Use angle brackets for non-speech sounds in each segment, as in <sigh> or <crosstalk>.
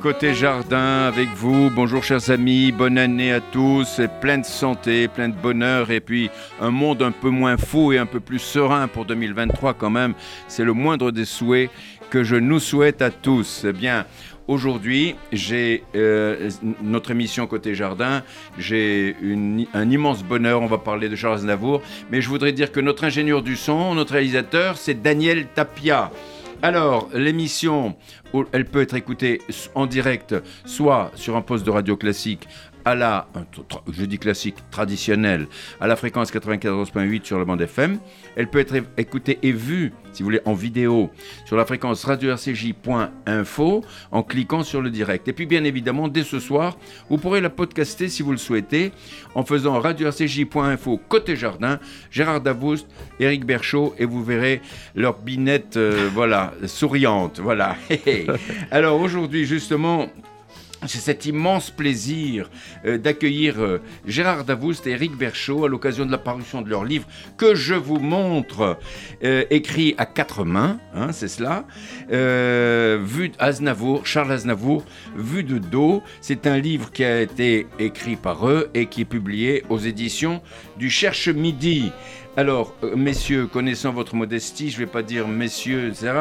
Côté jardin avec vous. Bonjour chers amis, bonne année à tous, et plein de santé, plein de bonheur et puis un monde un peu moins fou et un peu plus serein pour 2023 quand même. C'est le moindre des souhaits que je nous souhaite à tous. Eh bien, Aujourd'hui, j'ai euh, notre émission Côté Jardin. J'ai un immense bonheur. On va parler de Charles Navour. Mais je voudrais dire que notre ingénieur du son, notre réalisateur, c'est Daniel Tapia. Alors, l'émission, elle peut être écoutée en direct, soit sur un poste de radio classique à la, je dis classique, traditionnel, à la fréquence 94.8 sur la bande FM. Elle peut être écoutée et vue, si vous voulez, en vidéo sur la fréquence radio-rcj.info en cliquant sur le direct. Et puis, bien évidemment, dès ce soir, vous pourrez la podcaster si vous le souhaitez en faisant radio-rcj.info côté jardin, Gérard Davoust, Éric Berchaud, et vous verrez leur binette, euh, voilà, souriante, voilà. <laughs> Alors aujourd'hui, justement, c'est cet immense plaisir euh, d'accueillir euh, Gérard Davoust et Éric Berchaud à l'occasion de la parution de leur livre que je vous montre, euh, écrit à quatre mains, hein, c'est cela, vu d'Aznavour, Charles Aznavour, vu de dos. C'est un livre qui a été écrit par eux et qui est publié aux éditions du Cherche Midi. Alors, messieurs, connaissant votre modestie, je ne vais pas dire messieurs, etc.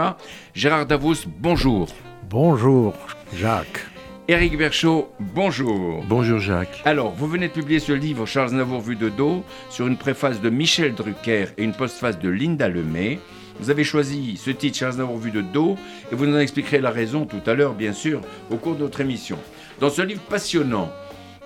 Gérard Davoust, bonjour. Bonjour Jacques. Éric Berchaud, bonjour. Bonjour Jacques. Alors, vous venez de publier ce livre, Charles Navour vu de dos, sur une préface de Michel Drucker et une postface de Linda Lemay. Vous avez choisi ce titre, Charles Navour vu de dos, et vous nous en expliquerez la raison tout à l'heure, bien sûr, au cours de notre émission. Dans ce livre passionnant,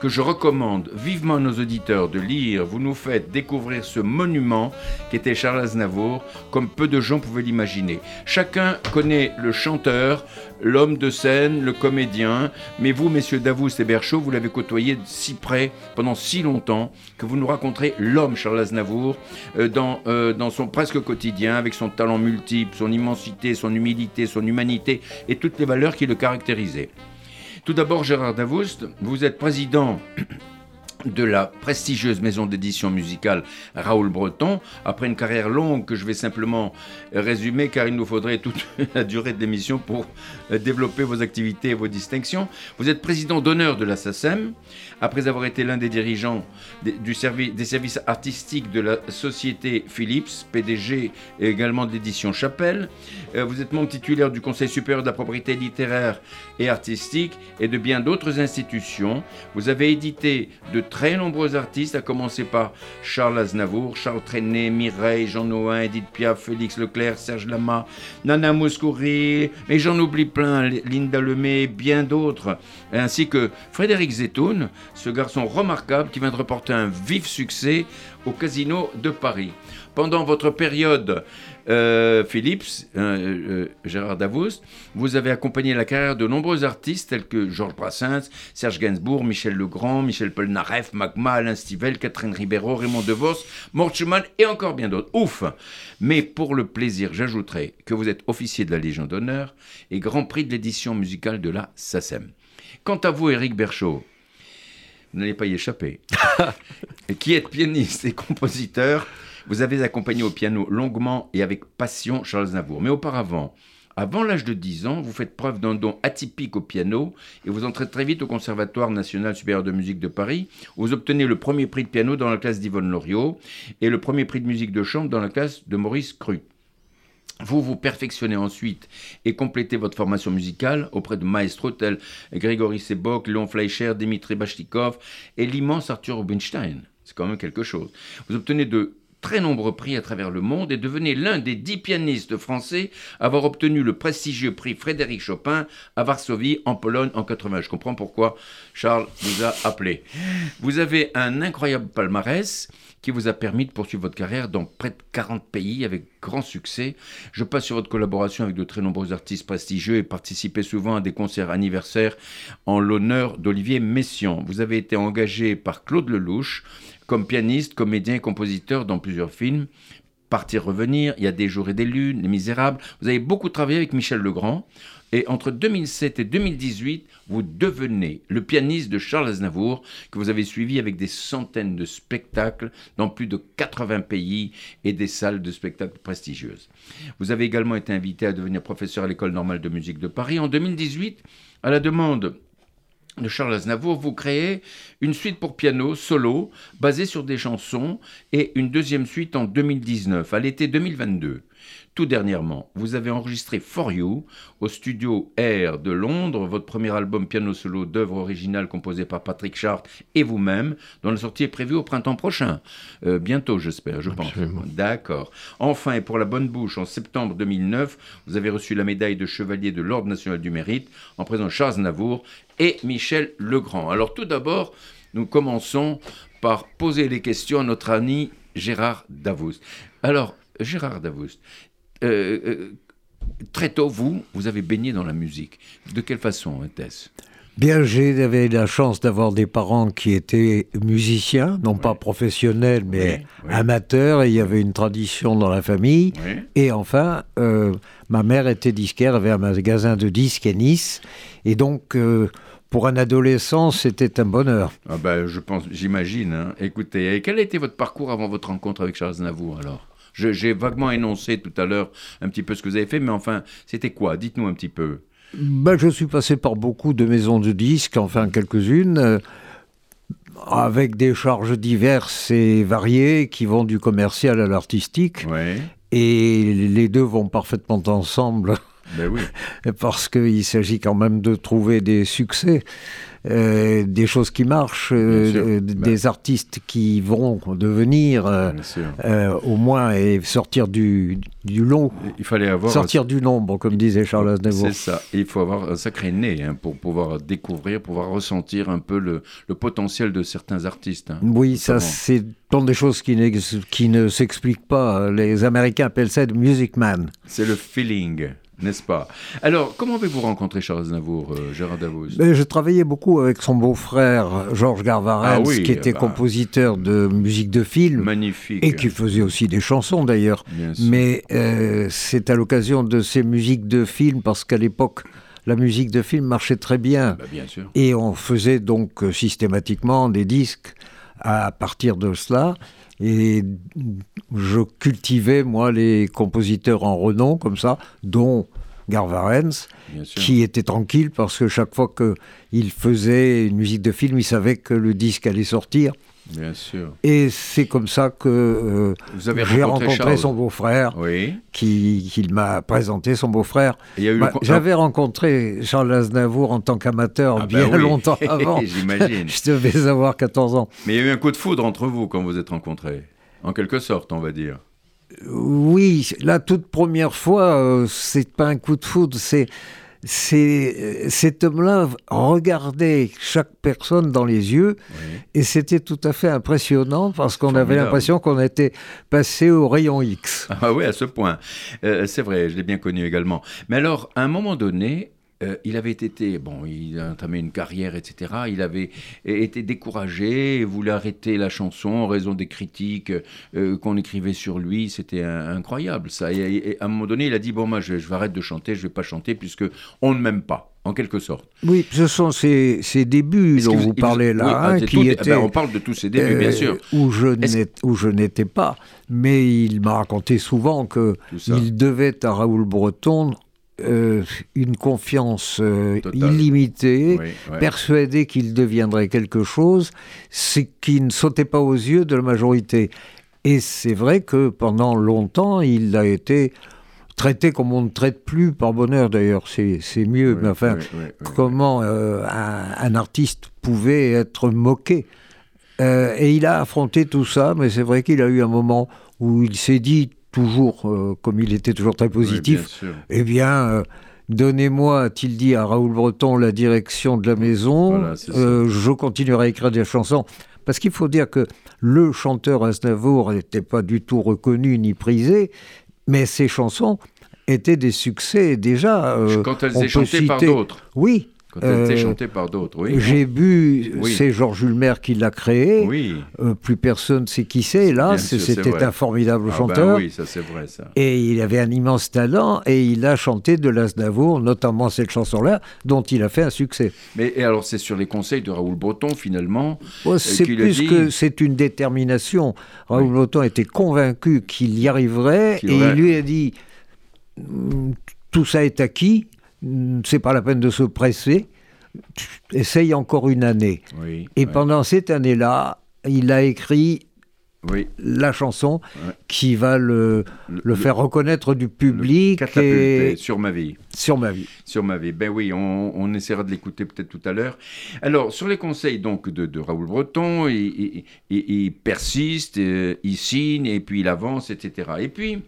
que je recommande vivement à nos auditeurs de lire, vous nous faites découvrir ce monument qu'était Charles Aznavour, comme peu de gens pouvaient l'imaginer. Chacun connaît le chanteur, l'homme de scène, le comédien, mais vous, messieurs Davoust et Berchaud, vous l'avez côtoyé de si près pendant si longtemps que vous nous raconterez l'homme Charles Aznavour euh, euh, dans son presque quotidien, avec son talent multiple, son immensité, son humilité, son humanité et toutes les valeurs qui le caractérisaient. Tout d'abord, Gérard Davoust, vous êtes président de la prestigieuse maison d'édition musicale Raoul Breton, après une carrière longue que je vais simplement résumer car il nous faudrait toute <laughs> la durée de l'émission pour euh, développer vos activités et vos distinctions. Vous êtes président d'honneur de la SACEM, après avoir été l'un des dirigeants des, services artistiques de la société Philips, PDG également de l'édition Chapelle. Euh, Vous êtes membre titulaire du Conseil supérieur de la propriété littéraire et artistique et de bien d'autres institutions. Vous avez édité de très nombreux artistes, à commencer par Charles Aznavour, Charles Trenet, Mireille, Jean Noin, Edith Piaf, Félix Leclerc, Serge Lama, Nana Mouskouri, et j'en oublie plein, Linda Lemay, bien d'autres, ainsi que Frédéric Zetoun, ce garçon remarquable qui vient de reporter un vif succès au Casino de Paris. Pendant votre période euh, Philips, euh, euh, Gérard Davoust, vous avez accompagné la carrière de nombreux artistes tels que Georges Brassens, Serge Gainsbourg, Michel Legrand, Michel Polnareff, Magma, Alain Stivell, Catherine Ribeiro, Raymond DeVos, Mort Schumann et encore bien d'autres. Ouf Mais pour le plaisir, j'ajouterai que vous êtes officier de la Légion d'honneur et grand prix de l'édition musicale de la SACEM. Quant à vous, Éric Berchaud, vous n'allez pas y échapper. <laughs> qui êtes pianiste et compositeur, vous avez accompagné au piano longuement et avec passion Charles Navour. Mais auparavant, avant l'âge de 10 ans, vous faites preuve d'un don atypique au piano et vous entrez très vite au Conservatoire national supérieur de musique de Paris. où Vous obtenez le premier prix de piano dans la classe d'Yvonne Loriot et le premier prix de musique de chambre dans la classe de Maurice Cru. Vous vous perfectionnez ensuite et complétez votre formation musicale auprès de maestros tels Grégory Sebok, Léon Fleischer, Dimitri Bashtikov et l'immense Arthur Rubinstein. C'est quand même quelque chose. Vous obtenez de très nombreux prix à travers le monde et devenez l'un des dix pianistes français à avoir obtenu le prestigieux prix Frédéric Chopin à Varsovie, en Pologne, en 80. Je comprends pourquoi Charles vous a appelé. Vous avez un incroyable palmarès qui vous a permis de poursuivre votre carrière dans près de 40 pays avec grand succès. Je passe sur votre collaboration avec de très nombreux artistes prestigieux et participez souvent à des concerts anniversaires en l'honneur d'Olivier Messiaen. Vous avez été engagé par Claude Lelouch comme pianiste, comédien et compositeur dans plusieurs films. Partir, revenir, il y a des jours et des lunes, Les Misérables. Vous avez beaucoup travaillé avec Michel Legrand. Et entre 2007 et 2018, vous devenez le pianiste de Charles Aznavour, que vous avez suivi avec des centaines de spectacles dans plus de 80 pays et des salles de spectacles prestigieuses. Vous avez également été invité à devenir professeur à l'École normale de musique de Paris. En 2018, à la demande de Charles Aznavour, vous créez une suite pour piano solo basée sur des chansons et une deuxième suite en 2019, à l'été 2022. Tout dernièrement, vous avez enregistré For You au studio Air de Londres, votre premier album piano solo d'œuvres originales composé par Patrick Chart et vous-même, dont la sortie est prévue au printemps prochain. Euh, bientôt, j'espère, je pense. D'accord. Enfin, et pour la bonne bouche, en septembre 2009, vous avez reçu la médaille de chevalier de l'Ordre national du mérite en présence de Charles Navour et Michel Legrand. Alors tout d'abord, nous commençons par poser les questions à notre ami Gérard Davoust. Alors, Gérard Davoust, très tôt, vous, vous avez baigné dans la musique. De quelle façon était-ce? Bien, j'avais la chance d'avoir des parents qui étaient musiciens, non pas professionnels, mais amateurs, et il y avait une tradition dans la famille. Et enfin, euh, ma mère était disquaire, avait un magasin de disques à Nice, et donc pour un adolescent, c'était un bonheur. Ah ben, je pense, j'imagine. Hein. Écoutez, quel a été votre parcours avant votre rencontre avec Charles Navour alors? J'ai vaguement énoncé tout à l'heure un petit peu ce que vous avez fait, mais enfin, c'était quoi? Dites-nous un petit peu. Ben, je suis passé par beaucoup de maisons de disques, enfin quelques-unes, euh, avec des charges diverses et variées qui vont du commercial à l'artistique. Et les deux vont parfaitement ensemble. <laughs> Ben oui. <laughs> Parce qu'il s'agit quand même de trouver des succès. Euh, des choses qui marchent, euh, des bah. artistes qui vont devenir euh, au moins et sortir du, du long. Il fallait avoir sortir du nombre, comme disait Charles Aznavour. C'est ça. il faut avoir un sacré nez hein, pour pouvoir découvrir, pouvoir ressentir un peu le, le potentiel de certains artistes. Hein, oui, ça c'est tant des choses qui, qui ne s'expliquent pas. Les Américains appellent ça le music man. C'est le feeling n'est-ce pas? Alors, comment avez-vous rencontré Charles Aznavour, euh, Gérard Davos ben, Je travaillais beaucoup avec son beau-frère Georges Garvarens, ah qui était bah. compositeur de musique de film. Magnifique. Et qui faisait aussi des chansons d'ailleurs. Mais euh, c'est à l'occasion de ces musiques de film, parce qu'à l'époque, la musique de film marchait très bien. Bah, bien sûr. Et on faisait donc euh, systématiquement des disques à partir de cela. Et je cultivais, moi, les compositeurs en renom, comme ça, dont Garvarens, qui était tranquille parce que chaque fois qu'il faisait une musique de film, il savait que le disque allait sortir. Bien sûr. Et c'est comme ça que euh, j'ai rencontré son beau-frère, oui. qui, m'a présenté son beau-frère. Bah, j'avais rencontré Charles Aznavour en tant qu'amateur ah, bien bah <laughs> longtemps <laughs> avant. J'imagine. <laughs> Je devais avoir 14 ans. Mais il y a eu un coup de foudre entre vous quand vous êtes rencontrés, en quelque sorte, on va dire. Oui, la toute première fois, euh, c'est pas un coup de foudre, c'est c'est cet homme-là regardait chaque personne dans les yeux et c'était tout à fait impressionnant parce qu'on avait l'impression qu'on était passé au rayon X. Ah oui, à ce point. Euh, c'est vrai, je l'ai bien connu également. Mais alors, à un moment donné, euh, il avait été, bon, il a entamé une carrière, etc. Il avait été découragé, voulait arrêter la chanson en raison des critiques euh, qu'on écrivait sur lui. C'était incroyable, ça. Et, à un moment donné, il a dit bon, moi, je, vais arrêter de chanter, je vais pas chanter puisque on ne m'aime pas. En quelque sorte. Oui, ce sont ces, débuts dont vous parlez là, hein, qui eh ben, on parle de tous ces débuts, bien euh, sûr. Où je n'étais pas, mais il m'a raconté souvent que il devait à Raoul Breton euh, une confiance euh, illimitée, persuadé qu'il deviendrait quelque chose, ce qui ne sautait pas aux yeux de la majorité. Et c'est vrai que pendant longtemps, il a été traité comme on ne traite plus, par bonheur d'ailleurs, c'est mieux, mais enfin, comment euh, un, artiste pouvait être moqué. et il a affronté tout ça, mais c'est vrai qu'il a eu un moment où il s'est dit toujours, euh, comme il était toujours très positif, eh bien, euh, donnez-moi, a-t-il dit à Raoul Breton, la direction de la maison, euh, je continuerai à écrire des chansons. Parce qu'il faut dire que le chanteur Aznavour n'était pas du tout reconnu ni prisé, mais ces chansons étaient des succès déjà. Quand elles étaient chantées par d'autres. Oui, quand elle était euh, chantée par d'autres, oui. J'ai bu, c'est Georges Julmer qui l'a créé. Oui. Euh, plus personne ne sait qui c'est. Là, c'était un formidable ah ben chanteur. oui, ça c'est vrai, ça. Et il avait un immense talent et il a chanté de l'Asnavour, notamment cette chanson-là, dont il a fait un succès. Mais et alors, c'est sur les conseils de Raoul Breton, finalement oh, C'est plus que c'est une détermination. Raoul Breton était convaincu qu'il y arriverait et il lui a dit tout ça est acquis c'est pas la peine de se presser, essaye encore une année. et pendant cette année-là, il a écrit la chanson qui va le, le, faire reconnaître du public. Et... sur ma vie. Sur ma vie. Sur ma vie. Ben oui, on, essaiera de l'écouter peut-être tout à l'heure. Alors, sur les conseils donc de, Raoul Breton, il, il persiste, euh, il signe, et puis il avance, etc. Et puis,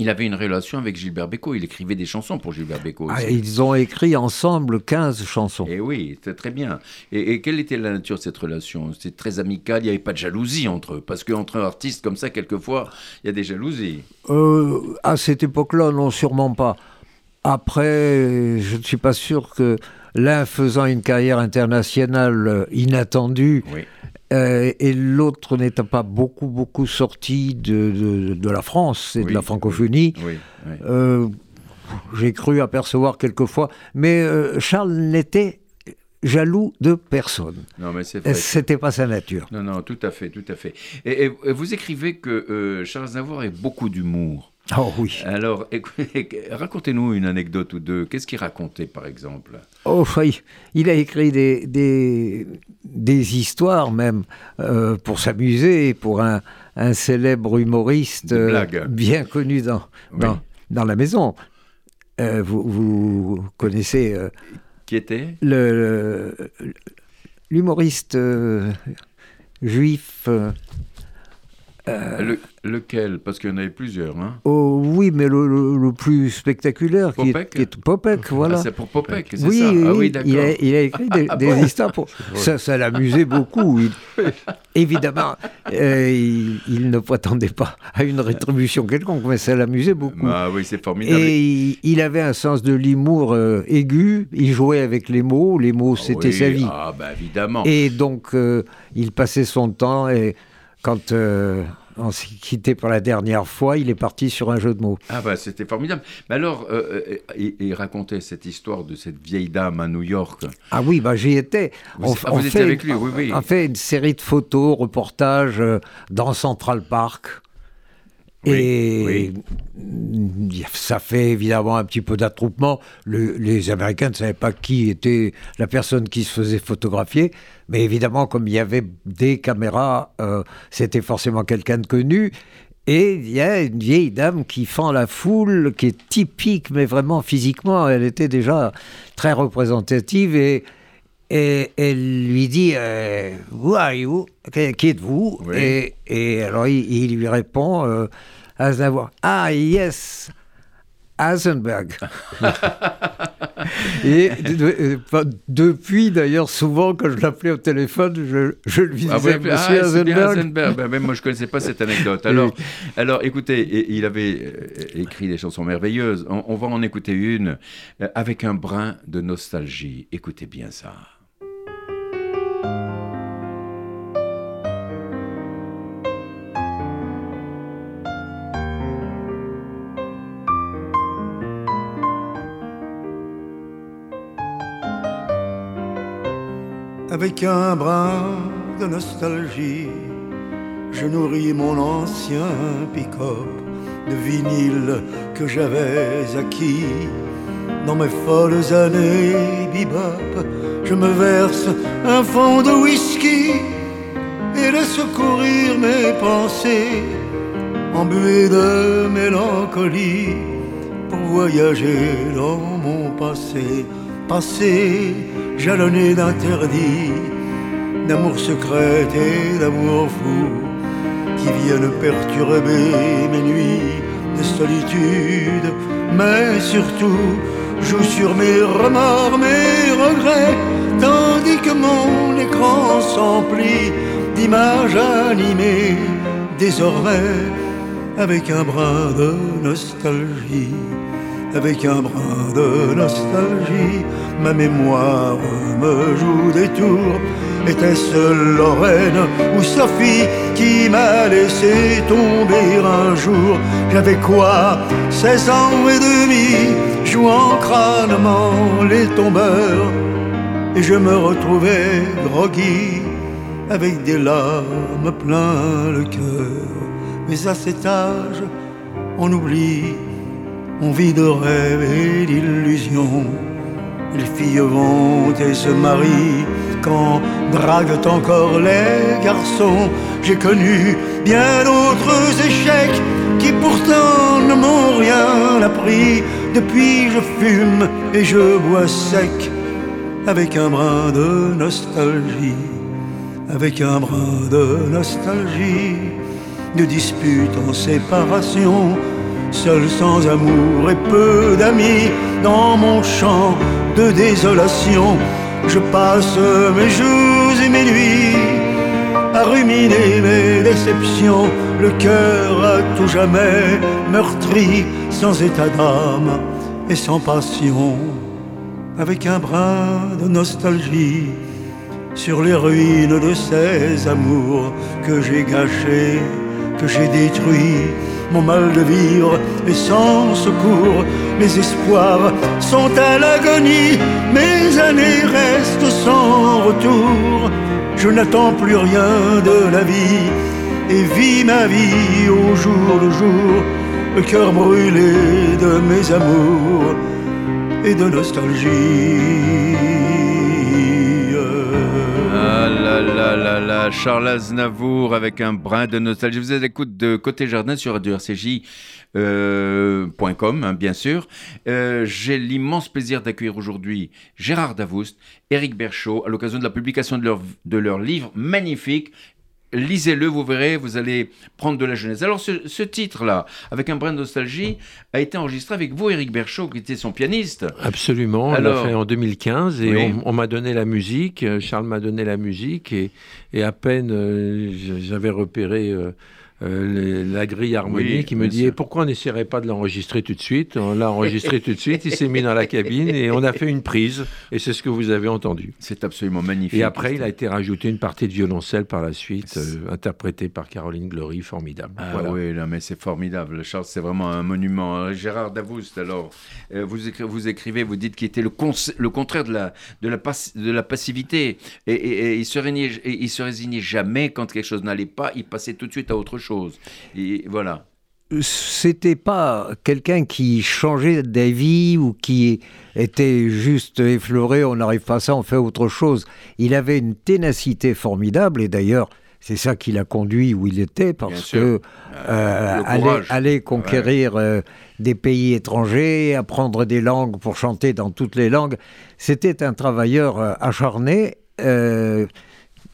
il avait une relation avec Gilbert Bécaud, il écrivait des chansons pour Gilbert Bécaud. Ah, ils ont écrit ensemble 15 chansons. Et eh oui, c'était très bien. Et, quelle était la nature de cette relation? C'était très amical, il n'y avait pas de jalousie entre eux. Parce qu'entre artistes comme ça, quelquefois, il y a des jalousies. Euh, à cette époque-là, non, sûrement pas. Après, je ne suis pas sûr que l'un faisant une carrière internationale inattendue, oui. Euh, et l'autre n'étant pas beaucoup, beaucoup sorti de, de, la France et de la francophonie. Euh, j'ai cru apercevoir quelquefois. Mais euh, Charles n'était jaloux de personne. Non, mais c'est C'était pas sa nature. Non, non, tout à fait, tout à fait. Et, vous écrivez que Charles Navour a beaucoup d'humour. Oh oui. Alors, <laughs> racontez-nous une anecdote ou deux. Qu'est-ce qu'il racontait, par exemple? Oh, oui. il a écrit des, des, des histoires même euh, pour s'amuser, pour un, un, célèbre humoriste euh, bien connu dans, dans, dans, la maison. Euh, vous, vous, connaissez... Qui était? L'humoriste juif... Le, lequel? Parce qu'il y en avait plusieurs. Hein oh, oui, mais le, plus spectaculaire, Popek qui est, Popek, ah, voilà. c'est pour Popek, c'est oui, ça ah, oui, d'accord. Il, il, a écrit des, ah, <laughs> histoires pour... Ça, ça l'amusait beaucoup. Évidemment, euh, il, ne prétendait pas à une rétribution quelconque, mais ça l'amusait beaucoup. Ah oui, c'est formidable. Et il, avait un sens de l'humour euh, aigu, il jouait avec les mots, les mots c'était sa vie. Ah bah évidemment. Et donc, euh, il passait son temps et quand on s'est quitté pour la dernière fois, il est parti sur un jeu de mots. Ah bah c'était formidable. Mais alors, euh, euh, il, racontait cette histoire de cette vieille dame à New York. Ah oui, bah j'y étais. Vous, on, ah, fait, avec lui, oui, oui. On fait une série de photos, reportages euh, dans Central Park. Et ça fait évidemment un petit peu d'attroupement. les Américains ne savaient pas qui était la personne qui se faisait photographier, mais évidemment, comme il y avait des caméras, euh, c'était forcément quelqu'un de connu. Et il y a une vieille dame qui fend la foule, qui est typique, mais vraiment physiquement, elle était déjà très représentative. Et, et elle lui dit euh, Who are you? Qui êtes-vous? Et, et, alors il, lui répond euh, Ah, yes, Heisenberg. <laughs> Et depuis, d'ailleurs, souvent, quand je l'appelais au téléphone, je, je lui ah disais Monsieur Heisenberg. Ben, même moi, je ne connaissais pas cette anecdote. Alors, alors écoutez, il avait euh, écrit des chansons merveilleuses. on va en écouter une euh, avec un brin de nostalgie. Écoutez bien ça. Avec un brin de nostalgie, je nourris mon ancien pick-up de vinyle que j'avais acquis. Dans mes folles années bebop, je me verse un fond de whisky et laisse courir mes pensées, embuées de mélancolie, pour voyager dans mon passé, passé jalonné d'interdits, d'amour secret et d'amour fou, qui viennent perturber mes nuits de solitude, mais surtout joue sur mes remords, mes regrets, tandis que mon écran s'emplit d'images animées, désormais avec un brin de nostalgie, avec un brin de nostalgie, ma mémoire me joue des tours. Était-ce Lorraine ou Sophie qui m'a laissé tomber un jour? J'avais quoi? 16 ans et demi, jouant crânement les tombeurs, et je me retrouvais groggy avec des larmes plein le cœur. Mais à cet âge, on oublie, on vit de rêves et d'illusions. Les filles vont et se marient quand draguent encore les garçons. J'ai connu bien d'autres échecs qui pourtant ne m'ont rien appris. Depuis je fume et je bois sec avec un brin de nostalgie, avec un brin de nostalgie de disputes en séparation, seul sans amour et peu d'amis, dans mon champ de désolation, je passe mes jours et mes nuits à ruminer mes déceptions, le cœur à tout jamais meurtri, sans état d'âme et sans passion, avec un brin de nostalgie sur les ruines de ces amours que j'ai gâchés que j'ai détruit. Mon mal de vivre est sans secours, mes espoirs sont à l'agonie, mes années restent sans retour. Je n'attends plus rien de la vie et vis ma vie au jour le jour, le cœur brûlé de mes amours et de nostalgie. Charles Aznavour avec un brin de nostalgie. Vous êtes à l'écoute de Côté Jardin sur Radio RCJ. Euh, hein, bien sûr. Euh, j'ai l'immense plaisir d'accueillir aujourd'hui Gérard Davoust, Éric Berchaud, à l'occasion de la publication de leur livre magnifique, lisez-le, vous verrez, vous allez prendre de la jeunesse. Alors ce, titre-là, avec un brin de nostalgie, a été enregistré avec vous, Eric Berchaud, qui était son pianiste. Absolument, on l'a fait en 2015 et on, m'a donné la musique, euh, Charles m'a donné la musique et, à peine euh, j'avais repéré... Euh, euh, la grille harmonique, qui me dit pourquoi on n'essaierait pas de l'enregistrer tout de suite? On l'a enregistré tout de suite, il s'est mis dans la cabine et on a fait une prise et c'est ce que vous avez entendu. C'est absolument magnifique. Et après, il a été rajouté une partie de violoncelle par la suite, euh, interprétée par Caroline Glory, formidable. Ah oui, mais c'est formidable. Charles, c'est vraiment un monument. Euh, Gérard Davoust, alors, vous, vous écrivez, vous dites qu'il était le, le contraire de la, de la, de la passivité et, il, se résignait, il se résignait jamais quand quelque chose n'allait pas, il passait tout de suite à autre chose. Et voilà. C'était pas quelqu'un qui changeait d'avis ou qui était juste effleuré, on n'arrive pas à ça, on fait autre chose. Il avait une ténacité formidable et d'ailleurs, c'est ça qui l'a conduit où il était, parce que euh, aller, conquérir euh, des pays étrangers, apprendre des langues pour chanter dans toutes les langues, c'était un travailleur euh, acharné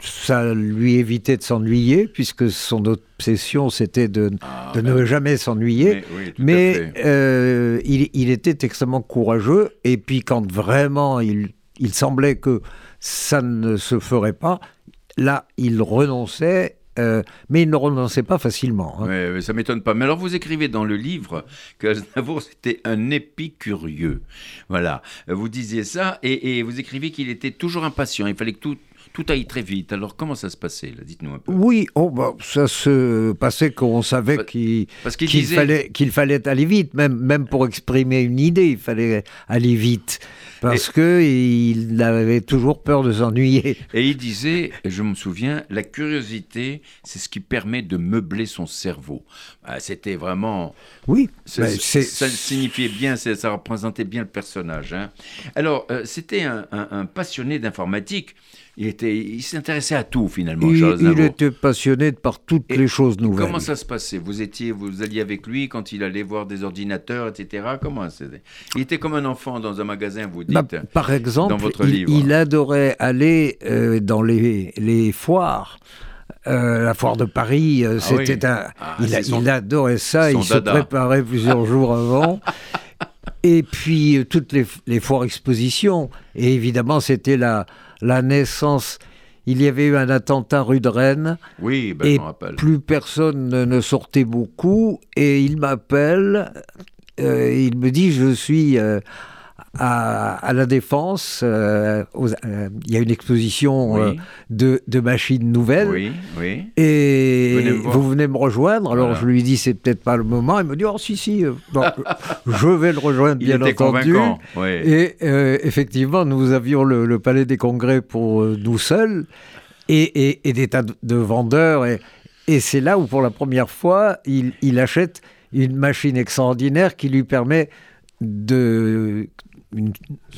ça lui évitait de s'ennuyer, puisque son obsession, c'était de, ah, de ne ben jamais s'ennuyer. Mais, euh, il, était extrêmement courageux, et puis quand vraiment il, il semblait que ça ne se ferait pas, là, il renonçait euh, mais il ne renonçait pas facilement. Hein. Oui, ça m'étonne pas. Mais alors, vous écrivez dans le livre que Aznavour, c'était un épicurieux. Voilà. Vous disiez ça, et, et vous écrivez qu'il était toujours impatient. Il fallait que tout, tout aille très vite. Alors comment ça se passait Dites-nous un peu. Oui, oh, bah, ça se passait qu'on savait qu'il fallait, qu'il fallait aller vite, même, même pour exprimer une idée, il fallait aller vite. Parce qu'il avait toujours peur de s'ennuyer. Et il disait, je me souviens, la curiosité, c'est ce qui permet de meubler son cerveau. Ah, c'était vraiment... Oui. Ça, signifiait bien, ça représentait bien le personnage. Hein. Alors, euh, c'était un passionné d'informatique. Il, était, il s'intéressait à tout finalement. Il, il était passionné par toutes les choses nouvelles. Comment ça se passait? Vous étiez, vous alliez avec lui quand il allait voir des ordinateurs, etc. Comment c'était Il était comme un enfant dans un magasin, vous dites. Bah, par exemple, dans votre il, livre. il adorait aller euh, dans les, les foires. Euh, la foire de Paris, euh, ah c'était un. Ah, il, adorait ça. Il se préparait plusieurs <laughs> jours avant. Et puis toutes les, les foires expositions. Et évidemment, c'était la, la naissance. il y avait eu un attentat rue de Rennes. Oui, ben, et je rappelle. plus personne ne sortait beaucoup. Et il m'appelle, euh, il me dit Je suis euh, à, la Défense. Euh, il y a une exposition de, machines nouvelles. Oui, oui. Et vous venez me rejoindre. Alors je lui dis C'est peut-être pas le moment. Il me dit Oh, si, si. <laughs> je vais le rejoindre, bien entendu. Et effectivement, nous avions le, Palais des Congrès pour nous seuls et, des tas de vendeurs. Et, et c'est là où, pour la première fois, il, il achète une machine extraordinaire qui lui permet de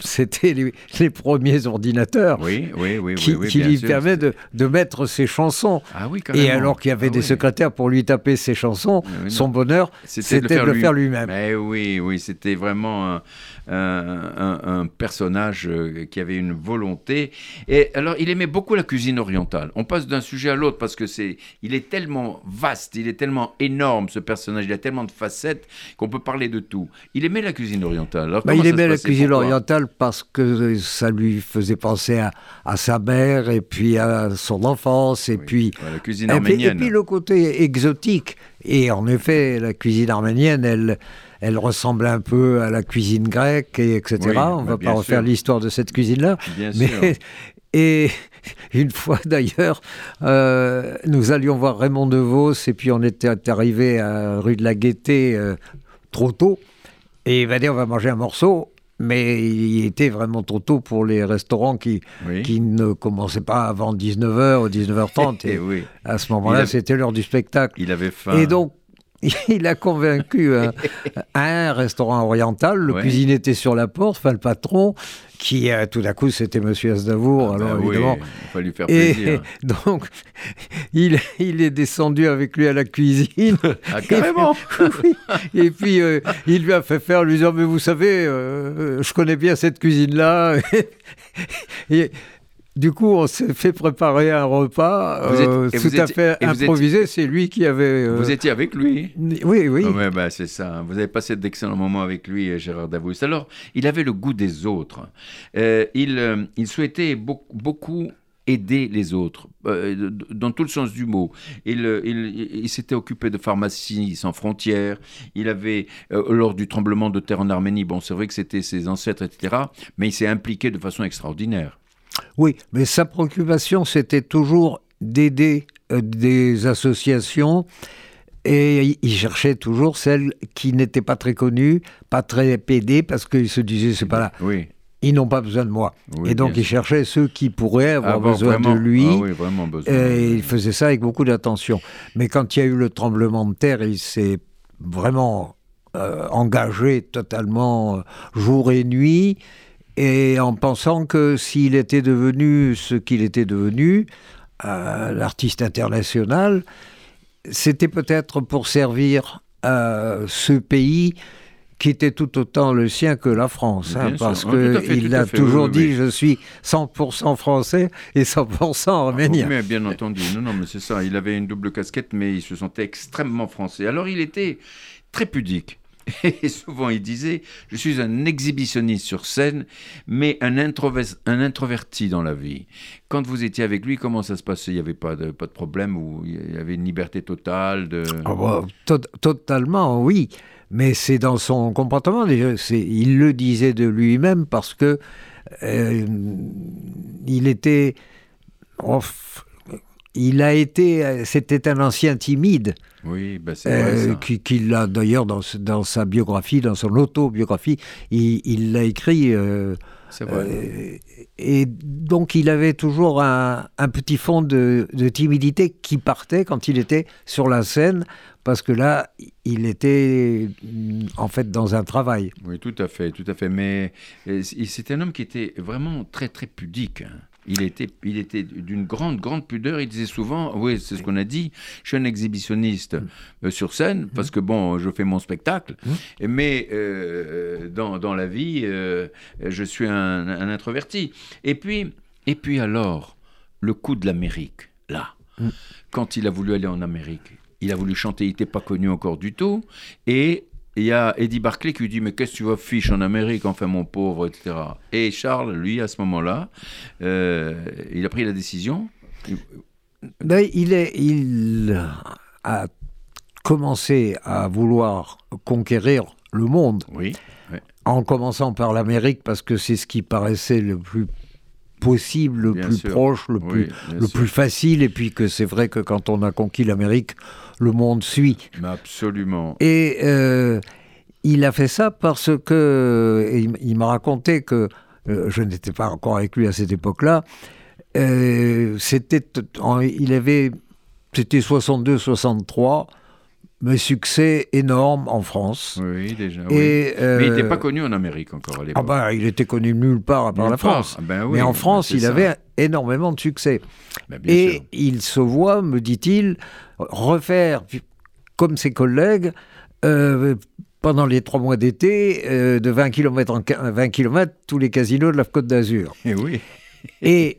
c'était les, premiers ordinateurs oui, oui, oui, qui, qui lui permet de, de, mettre ses chansons. Ah Et alors qu'il y avait ah des secrétaires pour lui taper ses chansons, son bonheur, c'était de, le faire lui-même. Mais oui, oui, c'était vraiment un, un, personnage euh, qui avait une volonté. Et alors, il aimait beaucoup la cuisine orientale. On passe d'un sujet à l'autre parce que c'est, il est tellement vaste, il est tellement énorme ce personnage, il a tellement de facettes qu'on peut parler de tout. Il aimait la cuisine orientale. Alors, bah, il aimait la cuisine orientale parce que ça lui faisait penser à, sa mère et puis à son enfance et puis la cuisine arménienne. Et puis, le côté exotique. Et en effet, la cuisine arménienne, elle, elle ressemble un peu à la cuisine grecque, et etc. On ne bah, va pas refaire l'histoire de cette cuisine-là. Mais, <laughs> et <laughs> une fois d'ailleurs, euh, nous allions voir Raymond DeVos, et puis on était arrivé à rue de la Gaîté euh, trop tôt. Et il va dire on va manger un morceau mais il était vraiment trop tôt pour les restaurants qui, qui ne commençaient pas avant 19h ou 19h30. <laughs> Et, à ce moment-là, c'était l'heure du spectacle. Il avait faim. Et donc, <laughs> il a convaincu <laughs> un, restaurant oriental, le cuisinier était sur la porte, enfin le patron, qui euh, tout d'un coup c'était Monsieur Aznavour, ah alors bah évidemment. il fallait lui faire plaisir. Et <laughs> donc il, il est descendu avec lui à la cuisine. Ah, carrément. Et puis euh, il lui a fait faire, lui disant mais vous savez, euh, je connais bien cette cuisine là. et, du coup, on s'est fait préparer un repas euh, tout à fait improvisé. C'est lui qui avait. Euh, vous étiez avec lui Oui, oui. Oh, bah, c'est ça. Vous avez passé d'excellents moments avec lui, euh, Gérard Davous. Alors, il avait le goût des autres. il, il souhaitait beaucoup, beaucoup aider les autres, dans tout le sens du mot. Il, il, il s'était occupé de pharmacie sans frontières. Il avait, lors du tremblement de terre en Arménie, bon, c'est vrai que c'était ses ancêtres, etc., mais il s'est impliqué de façon extraordinaire. Oui, mais sa préoccupation, c'était toujours d'aider euh, des associations et il cherchait toujours celles qui n'étaient pas très connues, pas très pédées, parce qu'il se disait, c'est pas là. Oui. Ils n'ont pas besoin de moi. et donc il cherchait ceux qui pourraient avoir, besoin de lui. Ah oui, vraiment besoin. Et il faisait ça avec beaucoup d'attention. Mais quand il y a eu le tremblement de terre, il s'est vraiment euh, engagé totalement euh, jour et nuit et en pensant que s'il était devenu ce qu'il était devenu, euh, l'artiste international, c'était peut-être pour servir euh, ce pays qui était tout autant le sien que la France, hein, parce qu'il a toujours dit je suis 100% français et 100% arménien. mais bien entendu, non, non, mais c'est ça. Il avait une double casquette, mais il se sentait extrêmement français. Alors il était très pudique. <laughs> Et souvent, il disait Je suis un exhibitionniste sur scène, mais un, introverti dans la vie. Quand vous étiez avec lui, comment ça se passait? Il n'y avait pas de, problème ou il y avait une liberté totale. Ah bah, totalement, oui. Mais c'est dans son comportement. Il le disait de lui-même parce que euh, il était. Il a été. C'était un ancien timide. Oui, ben c'est vrai. Euh, Qu'il a d'ailleurs dans, dans, sa biographie, dans son autobiographie, il l'a écrit. Euh, c'est vrai. Euh, et donc il avait toujours un, un petit fond de, de, timidité qui partait quand il était sur la scène, parce que là, il était mm, en fait dans un travail. Oui, tout à fait, tout à fait. Mais c'est un homme qui était vraiment très, très pudique. Hein. Il était, il était d'une grande, grande pudeur. Il disait souvent, oui, c'est ce qu'on a dit, je suis un exhibitionniste mm. euh, sur scène mm. parce que, bon, je fais mon spectacle, mm. mais euh, dans, dans, la vie, euh, je suis un, introverti. Et puis, et puis alors, le coup de l'Amérique, là, quand il a voulu aller en Amérique, il a voulu chanter, il n'était pas connu encore du tout, et il y a Eddie Barclay qui lui dit Mais qu'est-ce que tu vas fiche en Amérique, enfin, mon pauvre, etc. Et Charles, lui, à ce moment-là, euh, il a pris la décision, Ben, il, est, il a commencé à vouloir conquérir le monde. Oui. En commençant par l'Amérique, parce que c'est ce qui paraissait le plus possible, le plus proche, le, plus, le plus facile, et puis que c'est vrai que quand on a conquis l'Amérique, le monde suit. Absolument. Et euh, il a fait ça parce que, il, m'a raconté que, euh, je n'étais pas encore avec lui à cette époque-là, euh, c'était, il avait, c'était 62-63, mais succès énorme en France. Oui, déjà. mais il n'était pas connu en Amérique encore à l'époque. Ah ben, il était connu nulle part à part la France. Ah ben mais en France, il avait énormément de succès. Ben, et il se voit, me dit-il, refaire comme ses collègues euh, pendant les trois mois d'été euh, de 20 km en 20 km tous les casinos de la Côte d'Azur. Et eh oui. et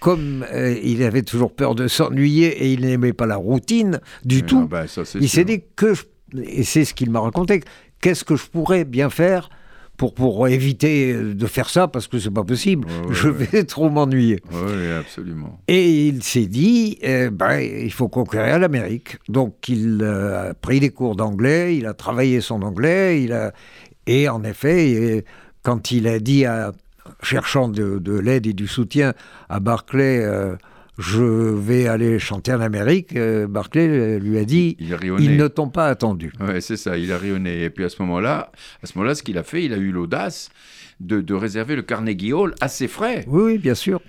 comme euh, il avait toujours peur de s'ennuyer et il n'aimait pas la routine du tout, bah, il s'est dit que, et c'est ce qu'il m'a raconté, qu'est-ce que je pourrais bien faire pour, pour éviter de faire ça parce que c'est pas possible. je vais <laughs> trop m'ennuyer. Oui, absolument. Et il s'est dit, eh ben, il faut conquérir l'Amérique. Donc il a pris des cours d'anglais, il a travaillé son anglais, il a et en effet, quand il a dit à cherchant de, l'aide et du soutien à Barclay, euh, je vais aller chanter en Amérique, euh, Barclay lui a dit il ils ne t'ont pas attendu. Ouais, c'est ça, il a rayonné. Et puis à ce moment-là, à ce moment-là, ce qu'il a fait, il a eu l'audace de, réserver le Carnegie Hall à ses frais. Oui, bien sûr.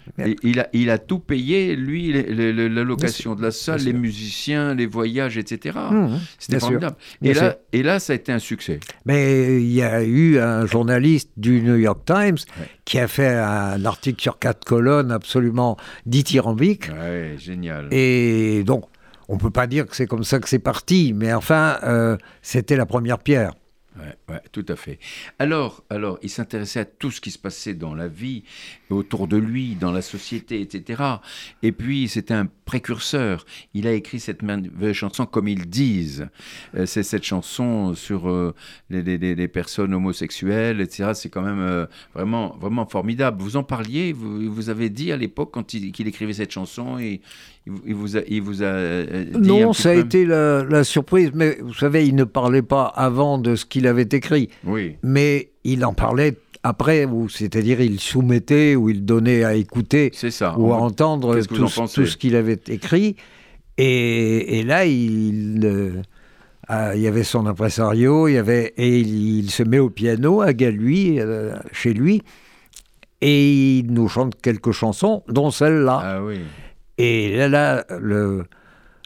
il, a, il a tout payé, lui, la location de la salle, les musiciens, les voyages, etc. Mmh, C'était formidable. Et là, et là, ça a été un succès. Mais il y a eu un journaliste du New York Times qui a fait un article sur quatre colonnes absolument dithyrambique. Ouais, génial. Et donc, on ne peut pas dire que c'est comme ça que c'est parti, mais enfin, euh, c'était la première pierre. Ouais, tout à fait. Alors, alors, il s'intéressait à tout ce qui se passait dans la vie, autour de lui, dans la société, etc. Et puis, c'était un précurseur. Il a écrit cette merveilleuse chanson, comme ils disent. Euh, c'est cette chanson sur euh, les, personnes homosexuelles, etc. C'est quand même euh, vraiment, vraiment formidable. Vous en parliez, vous, vous avez dit à l'époque, quand il, écrivait cette chanson, et il vous a, il vous a dit Non, ça a été la, la, surprise. Mais vous savez, il ne parlait pas avant de ce qu'il avait écrit. Oui. Mais il en parlait après, c'est-à-dire il soumettait ou il donnait à écouter ou à entendre tout, ce qu'il avait écrit. Et, là, il, euh, il y avait son impresario, il y avait, et il, se met au piano à Galui, euh, chez lui, et il nous chante quelques chansons, dont celle-là. Ah oui. Et là, là le,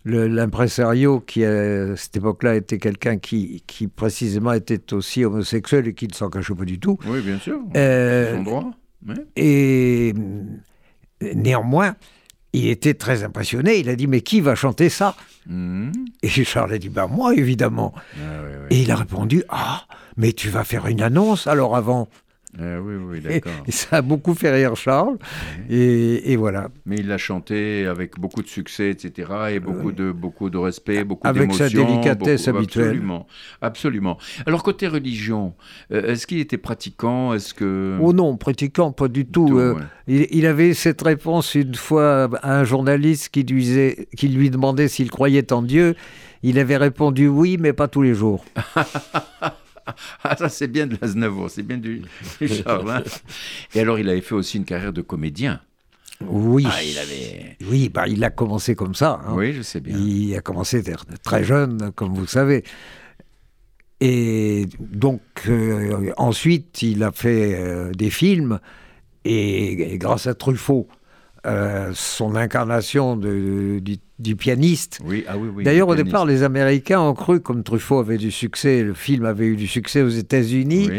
l'impresario qui à cette époque-là était quelqu'un qui, qui précisément était aussi homosexuel et qui ne s'en cachait pas du tout. Oui, bien sûr. Euh, son droit. Et néanmoins, il était très impressionné. Il a dit mais qui va chanter ça? Mhm. Et Charles a dit bah moi évidemment. Ah, et il a répondu ah mais tu vas faire une annonce alors avant. Ah oui, oui, d'accord. <laughs> Et, ça a beaucoup fait rire Charles. Et, voilà. Mais il l'a chanté avec beaucoup de succès, etc. Et beaucoup, de, beaucoup de respect, beaucoup d'émotion. Avec sa délicatesse habituelle. Absolument. Absolument. Alors, côté religion, euh, est-ce qu'il était pratiquant? Est-ce que... Oh non, pratiquant, pas du tout. Euh, il, avait cette réponse une fois à un journaliste qui lui, qui lui demandait s'il croyait en Dieu. Il avait répondu oui, mais pas tous les jours. <laughs> <laughs> ah, ça c'est bien de l'Aznavour, c'est bien du, Charles. Hein. Et alors, il avait fait aussi une carrière de comédien. Oui. Ah, il avait... Oui, bah, il a commencé comme ça. Hein. Oui, je sais bien. Il a commencé très jeune, comme vous savez. Et donc, euh, ensuite, il a fait euh, des films. Et, grâce à Truffaut, euh, son incarnation de, du, pianiste. Oui, ah oui, oui, D'ailleurs, au départ, les Américains ont cru, comme Truffaut avait du succès, le film avait eu du succès aux États-Unis,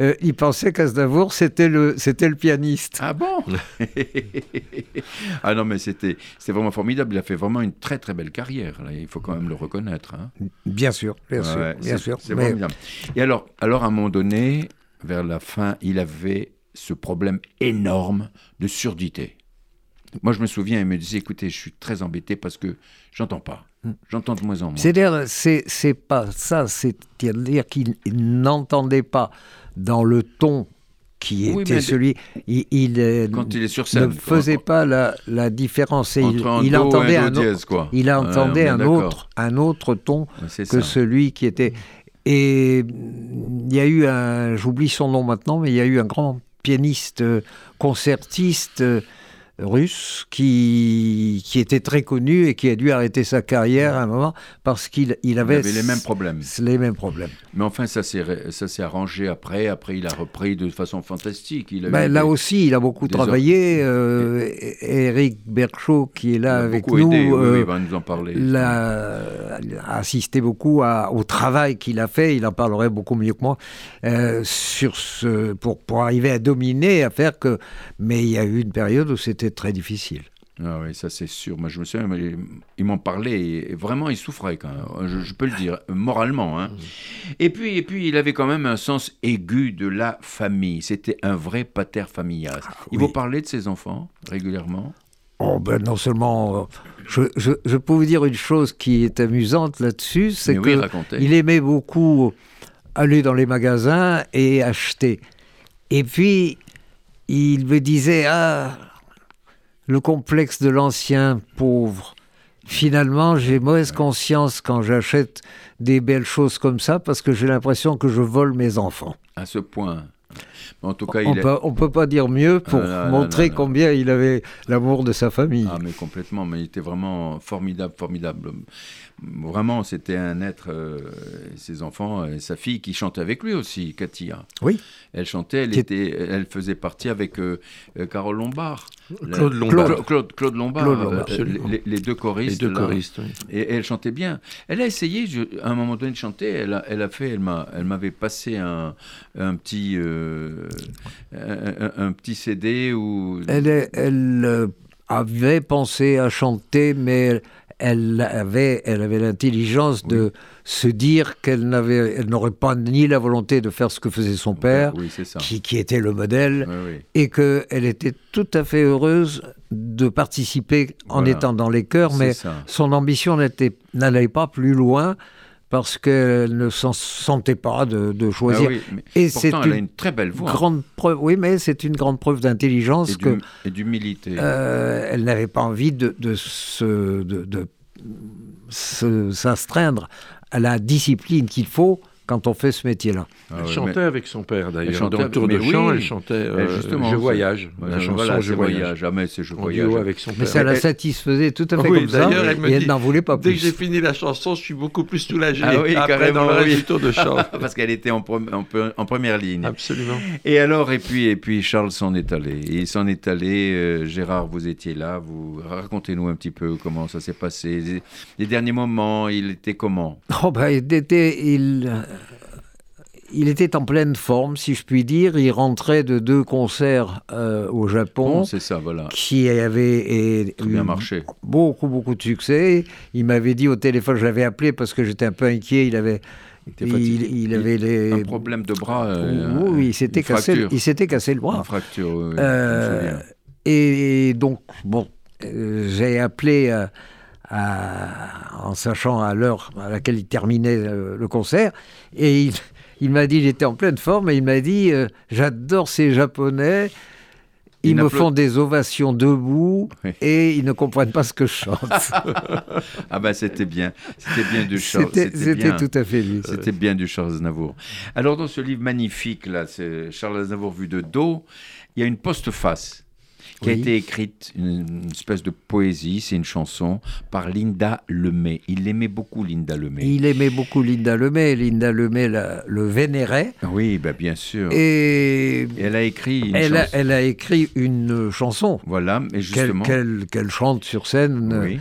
euh, ils pensaient qu'Aznavour, c'était le, c'était le pianiste. Ah bon <laughs> <laughs> Ah non, mais c'était, c'était vraiment formidable. Il a fait vraiment une très très belle carrière. Là. Il faut quand même le reconnaître. Hein. Bien sûr, bien sûr, bien sûr. C'est formidable. Et alors, alors, à un moment donné, vers la fin, il avait ce problème énorme de surdité. Moi, je me souviens, il me disait, écoutez, je suis très embêté parce que j'entends pas. Hmm. J'entends de moins en moins. C'est-à-dire, c'est pas ça, c'est-à-dire qu'il n'entendait pas dans le ton qui était celui. Il, il, Quand il est sur scène, ne faisait pas la, la différence. il, il entendait un, autre, quoi. Il entendait un autre, un autre ton que celui qui était. Et il y a eu un, j'oublie son nom maintenant, mais il y a eu un grand pianiste concertiste russe qui, qui était très connu et qui a dû arrêter sa carrière à un moment parce qu'il il avait, avait, les mêmes problèmes. Les mêmes problèmes. Mais enfin, ça s'est arrangé après. Après, il a repris de façon fantastique. Il ben, là aussi, il a beaucoup travaillé. Euh, Eric Berchot, qui est là avec nous, aidé, euh, il va nous en parler. a assisté beaucoup à, au travail qu'il a fait. Il en parlerait beaucoup mieux que moi euh, sur ce, pour, pour arriver à dominer, à faire que. Mais il y a eu une période où c'était très difficile. Ah oui, ça c'est sûr. Moi je me souviens, il m'en parlait et vraiment il souffrait quand même, je, peux le dire, moralement. Hein. Et, puis, et puis il avait quand même un sens aigu de la famille. C'était un vrai pater familias. Ah il vous parlait de ses enfants régulièrement? Oh ben non seulement, je, je, peux vous dire une chose qui est amusante là-dessus, c'est qu'il aimait beaucoup aller dans les magasins et acheter. Et puis il me disait ah le complexe de l'ancien pauvre. Finalement, j'ai mauvaise conscience quand j'achète des belles choses comme ça parce que j'ai l'impression que je vole mes enfants. À ce point. En tout cas, on ne peut, pas dire mieux pour ah, montrer combien il avait l'amour de sa famille. Ah, mais complètement, mais il était vraiment formidable, formidable. Vraiment, c'était un être, euh, ses enfants et sa fille qui chantaient avec lui aussi, Katia. Oui. Elle chantait, elle, était, elle faisait partie avec euh, euh, Carole Lombard. Claude Lombard. Claude, Lombard, les, deux choristes. Les deux choristes, et, elle chantait bien. Elle a essayé, à un moment donné, de chanter. Elle a, elle a fait, elle m'avait passé un, un petit, un, petit CD où. Elle, elle avait pensé à chanter, mais elle avait, elle avait l'intelligence de se dire qu'elle n'avait, elle n'aurait pas ni la volonté de faire ce que faisait son père, Qui, qui, était le modèle, et qu'elle était tout à fait heureuse de participer en étant dans les chœurs, mais son ambition n'allait pas plus loin parce qu'elle ne s'en sentait pas de, choisir. Ah et c'est une, une, très belle voix. Grande preuve, oui, mais c'est une grande preuve d'intelligence et d'humilité. Euh, elle n'avait pas envie de, de, se, de s'astreindre à la discipline qu'il faut quand on fait ce métier-là. Ah elle chantait avec son père d'ailleurs. Dans le tour de chant, elle chantait euh, Je voyage. La chanson Je voyage. Jamais c'est Je voyage. avec son père. Mais ça la satisfaisait tout à fait comme ça. Elle et elle n'en voulait pas plus. Dès que j'ai fini la chanson, je suis beaucoup plus soulagé. Ah oui, Après, dans le reste du tour de <laughs> chant. Parce qu'elle était en, en, première ligne. Absolument. Et alors, et puis, et puis Charles s'en est allé. Il s'en est allé. Euh, Gérard, vous étiez là. Vous racontez-nous un petit peu comment ça s'est passé. Les, derniers moments, il était comment? Oh ben, il était, il il était en pleine forme, si je puis dire. Il rentrait de deux concerts euh, au Japon. c'est ça, voilà. Qui avaient bien marché. Beaucoup, beaucoup de succès. Il m'avait dit au téléphone, je l'avais appelé parce que j'étais un peu inquiet. Il avait. Il, avait les... un problème de bras. Euh, oui, il s'était cassé, il s'était cassé le bras. Une fracture. Euh, et, donc, bon, j'ai appelé en sachant à l'heure à laquelle il terminait le concert, et il, il m'a dit, il était en pleine forme, et il m'a dit, euh, j'adore ces Japonais. Ils me font des ovations debout et ils ne comprennent pas ce que je chante. <laughs> ah ben c'était bien, c'était bien du Charles. C'était tout à fait lui. C'était bien du Charles Aznavour. Alors dans ce livre magnifique là, c'est Charles Aznavour vu de dos, il y a une postface qui a été écrite, une, espèce de poésie, c'est une chanson, par Linda Lemay. Il aimait beaucoup Linda Lemay. Il aimait beaucoup Linda Lemay, Linda Lemay le vénérait. Oui, bah bien sûr. Et, elle a écrit une elle, a, elle a écrit une chanson. Voilà, mais justement. Qu'elle chante sur scène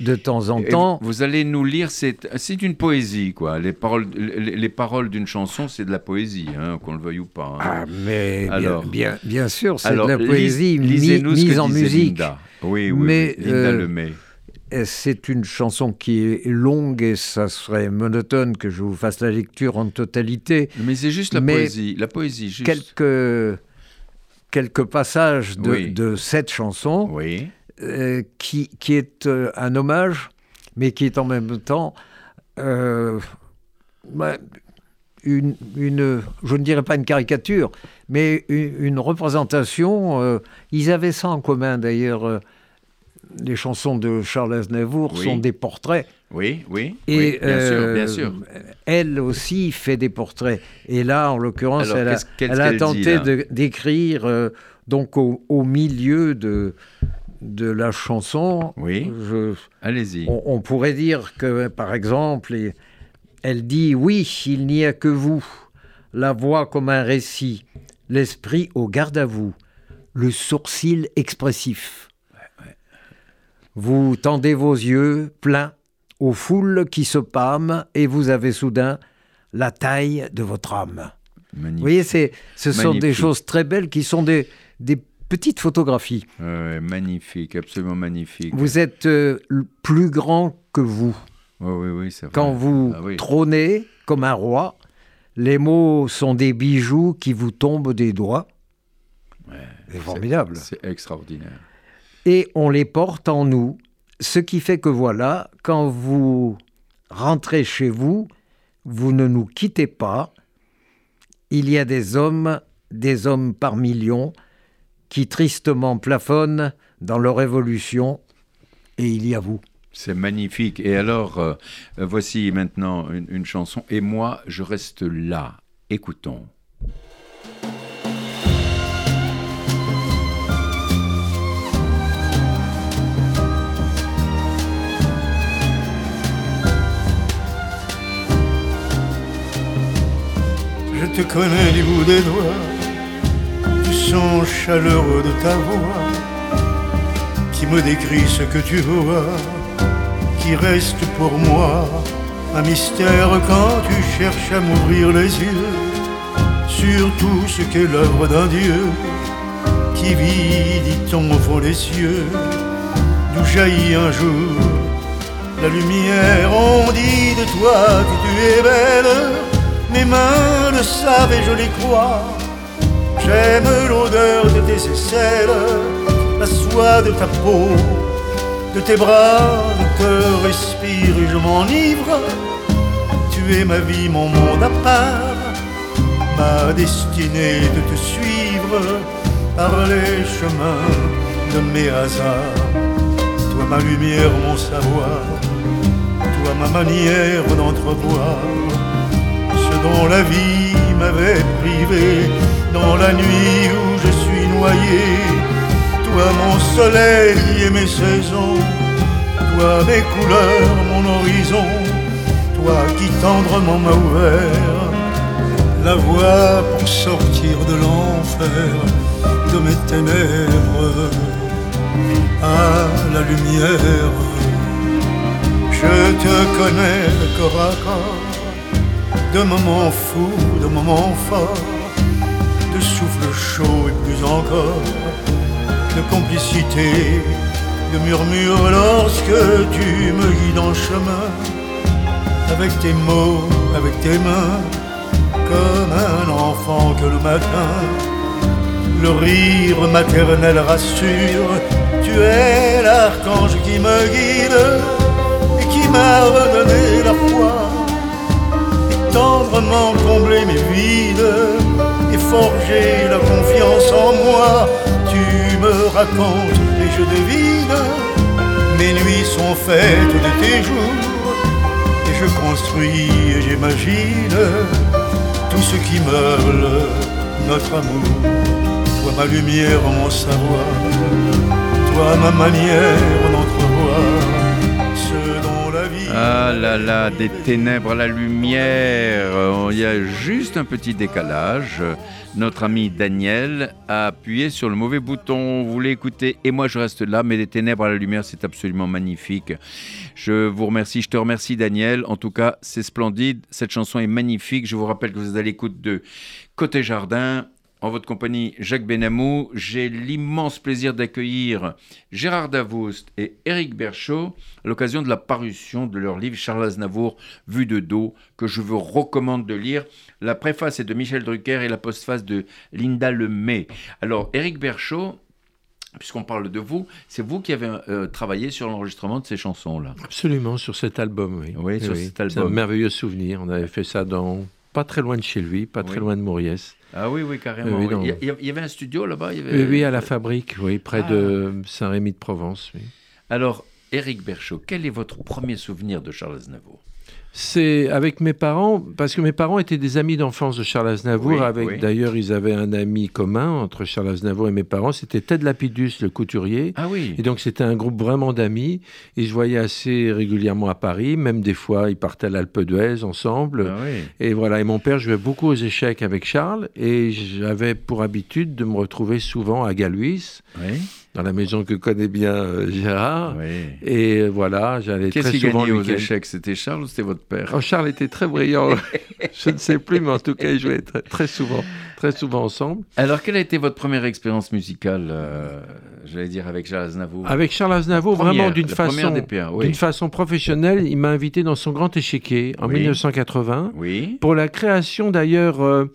De, temps en temps. Vous, allez nous lire, c'est une poésie, quoi. Les paroles, les, paroles d'une chanson, c'est de la poésie, hein, qu'on le veuille ou pas. Hein. Ah, mais bien, bien, bien, sûr, c'est de la poésie mise en musique. Oui, oui, mais, euh, C'est une chanson qui est longue et ça serait monotone que je vous fasse la lecture en totalité. Mais c'est juste la poésie, la poésie. Juste. Quelques quelques passages de, cette chanson, oui. Euh, qui, qui est euh, un hommage, mais qui est en même temps bah, une, je ne dirais pas une caricature, mais une, représentation. Euh, ils avaient ça en commun d'ailleurs. Euh, les chansons de Charles Aznavour sont des portraits. Oui, oui, et bien, sûr, bien sûr. Elle aussi fait des portraits. Et là, en l'occurrence, elle, a, tenté d'écrire donc au, milieu de, de la chanson. Oui. Allez-y. On, pourrait dire que, par exemple, elle dit Oui, il n'y a que vous, la voix comme un récit, l'esprit au garde à vous, le sourcil expressif. Vous tendez vos yeux pleins aux foules qui se pâment et vous avez soudain la taille de votre âme. Vous voyez, ce sont des choses très belles qui sont des, des petites photographies. magnifique, absolument magnifique. Vous êtes euh, plus grand que vous. Oui, oui, c'est vrai. Quand vous ah trônez comme un roi, les mots sont des bijoux qui vous tombent des doigts. c'est formidable. C'est extraordinaire. Et on les porte en nous, ce qui fait que voilà, quand vous rentrez chez vous, vous ne nous quittez pas. Il y a des hommes, des hommes par millions, qui tristement plafonnent dans leur évolution, et il y a vous. C'est magnifique. Et alors, euh, voici maintenant une, chanson, et moi, je reste là. Écoutons. Je te connais du bout des doigts son chaleureux de ta voix qui me décrit ce que tu vois, reste pour moi un mystère quand tu cherches à m'ouvrir les yeux sur tout ce qu'est l'œuvre d'un Dieu qui vit, dit-on, au fond cieux, d'où jaillit un jour la lumière. On dit de toi que tu es belle, mes mains le savent et je les crois J'aime l'odeur de tes aisselles, la soie de ta peau, de tes bras, te respire et je m'enivre. Tu es ma vie, mon monde à part, ma destinée de te suivre par les chemins de mes hasards. Toi ma lumière, mon savoir, toi ma manière d'entrevoir ce dont la vie m'avait privé dans la nuit où je suis noyé. Toi mon soleil et mes saisons, toi mes couleurs, mon horizon, toi qui tendrement m'a ouvert la voie pour sortir de l'enfer, de mes ténèbres à la lumière. Je te connais de corps à corps, de moments fous, de moments forts de souffle chaud et plus encore de complicité, de murmure lorsque tu me guides en chemin, avec tes mots, avec tes mains, comme un enfant que le matin, le rire maternel rassure, tu es l'archange qui me guide et qui m'a redonné la foi, tendrement comblé mes vides et forger la confiance en moi. Tu me racontes et je devine, mes nuits sont faites de tes jours, et je construis et j'imagine tout ce qui meule notre amour. Toi ma lumière, mon savoir, toi ma manière ah là là, des ténèbres à la lumière. Il y a juste un petit décalage. Notre ami Daniel a appuyé sur le mauvais bouton. Vous voulez écouter Et moi je reste là, mais des ténèbres à la lumière, c'est absolument magnifique. Je vous remercie, je te remercie Daniel. En tout cas, c'est splendide. Cette chanson est magnifique. Je vous rappelle que vous êtes à l'écoute de Côté Jardin en votre compagnie, Jacques Benamou. J'ai l'immense plaisir d'accueillir Gérard Davoust et Éric Berchaud à l'occasion de la parution de leur livre Charles Aznavour, Vue de dos, que je vous recommande de lire. La préface est de Michel Drucker et la postface de Linda Lemay. Alors, Éric Berchaud, puisqu'on parle de vous, c'est vous qui avez euh, travaillé sur l'enregistrement de ces chansons-là. Absolument, sur cet album, oui. Oui, sur cet album. C'est un merveilleux souvenir. On avait fait ça dans pas très loin de chez lui, pas très loin de Mauriès. Ah oui, oui, carrément. il, y avait un studio là-bas Oui, à la fabrique, oui, près de ah. De Provence. Alors, Éric Berchaud, quel est votre premier souvenir de Charles Aznavour? C'est avec mes parents, parce que mes parents étaient des amis d'enfance de Charles Aznavour. avec D'ailleurs, ils avaient un ami commun entre Charles Aznavour et mes parents. C'était Ted Lapidus, le couturier. Ah oui. Et donc, c'était un groupe vraiment d'amis. Et je voyais assez régulièrement à Paris. Même des fois, ils partaient à l'Alpe d'Huez ensemble. Ah oui. Et voilà. Et mon père jouait beaucoup aux échecs avec Charles. Et j'avais pour habitude de me retrouver souvent à Galuis. Oui dans la maison que connaît bien euh, Gérard. Et euh, voilà, j'allais très qui souvent gagnait aux échecs? C'était Charles ou c'était votre père? Oh, Charles était très brillant. <laughs> Je ne sais plus, mais en tout cas, ils jouaient très, souvent, très souvent ensemble. Alors, quelle a été votre première expérience musicale, euh, j'allais dire, avec Charles Aznavour? Avec Charles Aznavour, vraiment d'une façon, d'une façon professionnelle. Il m'a invité dans son grand échiquier en 1980 pour la création d'ailleurs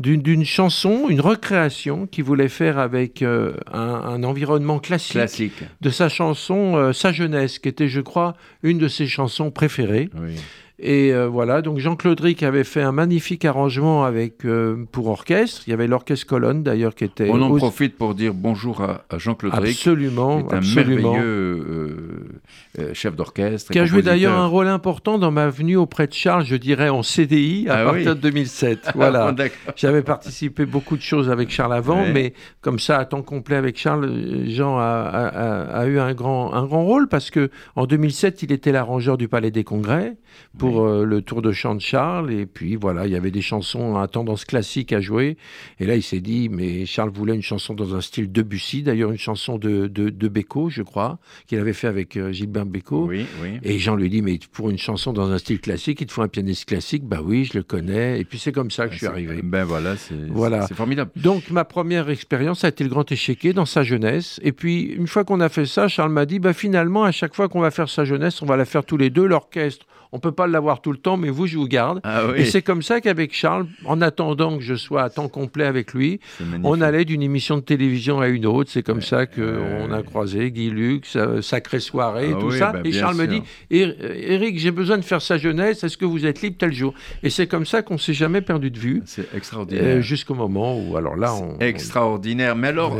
d'une chanson, une recréation qu'il voulait faire avec euh, un, environnement classique, de sa chanson euh, Sa jeunesse, qui était, je crois, une de ses chansons préférées. Oui. Et euh, voilà, donc Jean-Claude Ric avait fait un magnifique arrangement avec, euh, pour orchestre. Il y avait l'orchestre Colonne d'ailleurs qui était. On en profite pour dire bonjour à, Jean-Claude Ric. Absolument. Qui est un merveilleux euh, chef d'orchestre. Qui a joué d'ailleurs un rôle important dans ma venue auprès de Charles, je dirais en CDI à ah partir de 2007. <laughs> Voilà. J'avais participé beaucoup de choses avec Charles avant, mais comme ça, à temps complet avec Charles, Jean a, a, eu un grand, un grand rôle parce que en 2007, il était l'arrangeur du Palais des Congrès pour euh, le tour de chant de Charles. Et puis voilà, il y avait des chansons à tendance classique à jouer. Et là, il s'est dit, mais Charles voulait une chanson dans un style Debussy, d'ailleurs une chanson de, de, de Beko, je crois, qu'il avait fait avec euh, Gilbert. Oui, oui. Et Jean lui dit, mais pour une chanson dans un style classique, il te faut un pianiste classique. Bah oui, je le connais. Et puis c'est comme ça que je suis arrivé. Ben voilà, c'est voilà. formidable. Donc ma première expérience a été le grand échiquier dans sa jeunesse. Et puis une fois qu'on a fait ça, Charles m'a dit, bah finalement, à chaque fois qu'on va faire sa jeunesse, on va la faire tous les deux, l'orchestre on peut pas l'avoir tout le temps, mais vous, je vous garde. Ah et c'est comme ça qu'avec Charles, en attendant que je sois à temps complet avec lui, on allait d'une émission de télévision à une autre. C'est comme ça qu'on a croisé Guy Lux, euh, Sacré Soirée, ah tout ça. Bah, et Charles me dit Eric, j'ai besoin de faire sa jeunesse. Est-ce que vous êtes libre tel jour? Et c'est comme ça qu'on s'est jamais perdu de vue. C'est extraordinaire. Euh, jusqu'au moment où, alors là, on. Extraordinaire. Mais alors,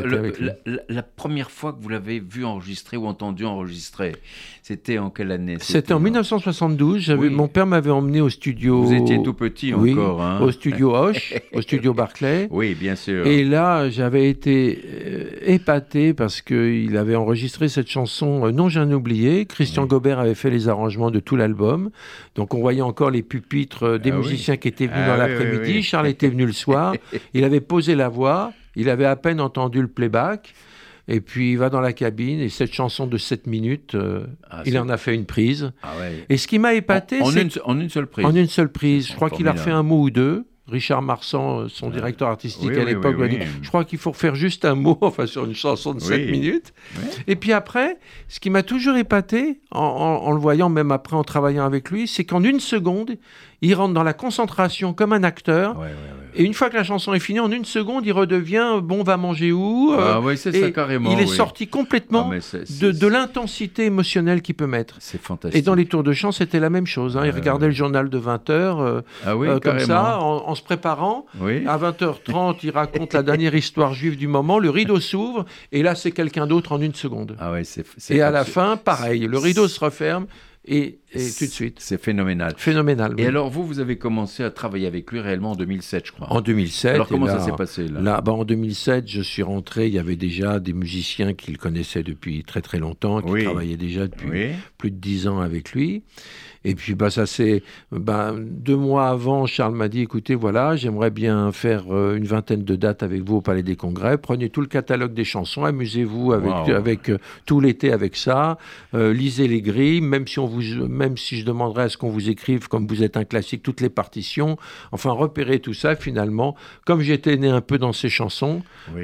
la, première fois que vous l'avez vu enregistrer ou entendu enregistrer, c'était en quelle année? C'était en 1972. Mon père m'avait emmené au studio. Vous étiez tout petit encore. Hein au studio <laughs> Hoche, au studio Barclay. Oui, bien sûr. Et là, j'avais été euh, épaté parce qu'il avait enregistré cette chanson euh, Non, j'en ai oublié. Christian Gobert avait fait les arrangements de tout l'album. Donc on voyait encore les pupitres euh, des ah musiciens qui étaient venus ah dans l'après-midi. Charles était venu le soir. <laughs> il avait posé la voix. Il avait à peine entendu le playback. Et puis il va dans la cabine et cette chanson de 7 minutes, euh, ah, il en a fait une prise. Ah et ce qui m'a épaté, c'est en, une seule prise. En une seule prise. Je crois qu'il a refait un mot ou deux. Richard Marsan, euh, son directeur artistique à l'époque, m'a dit Je crois qu'il faut faire juste un mot <laughs> enfin, sur une chanson de 7 minutes. Et puis après, ce qui m'a toujours épaté, en, en, le voyant, même après en travaillant avec lui, c'est qu'en une seconde, il rentre dans la concentration comme un acteur. et une fois que la chanson est finie, en une seconde, il redevient bon, va manger où euh, Ah oui, c'est ça carrément. Il est sorti complètement ah, de, l'intensité émotionnelle qu'il peut mettre. C'est fantastique. Et dans les tours de chant, c'était la même chose. Hein. Il regardait le journal de 20h euh, ah oui, euh, comme ça, en, se préparant. À 20h30, il raconte la dernière histoire juive du moment. Le rideau <laughs> s'ouvre et là, c'est quelqu'un d'autre en une seconde. Ah c'est. Et à la fin, pareil, le rideau se referme et, tout de suite. C'est phénoménal. Phénoménal. Et alors, vous, vous avez commencé à travailler avec lui réellement en 2007, je crois. En 2007. Alors, comment ça s'est passé là, bah, En 2007, je suis rentré. Il y avait déjà des musiciens qu'il connaissait depuis très très longtemps, qui travaillaient déjà depuis plus de dix ans avec lui. Et puis, bah, ça c'est bah, deux mois avant, Charles m'a dit, écoutez, voilà, j'aimerais bien faire euh, une vingtaine de dates avec vous au Palais des Congrès. Prenez tout le catalogue des chansons, amusez-vous avec, avec euh, tout l'été avec ça. Euh, lisez les grilles, même si on vous, même si je demanderais à ce qu'on vous écrive, comme vous êtes un classique, toutes les partitions. Enfin, repérez tout ça. Finalement, comme j'étais né un peu dans ces chansons,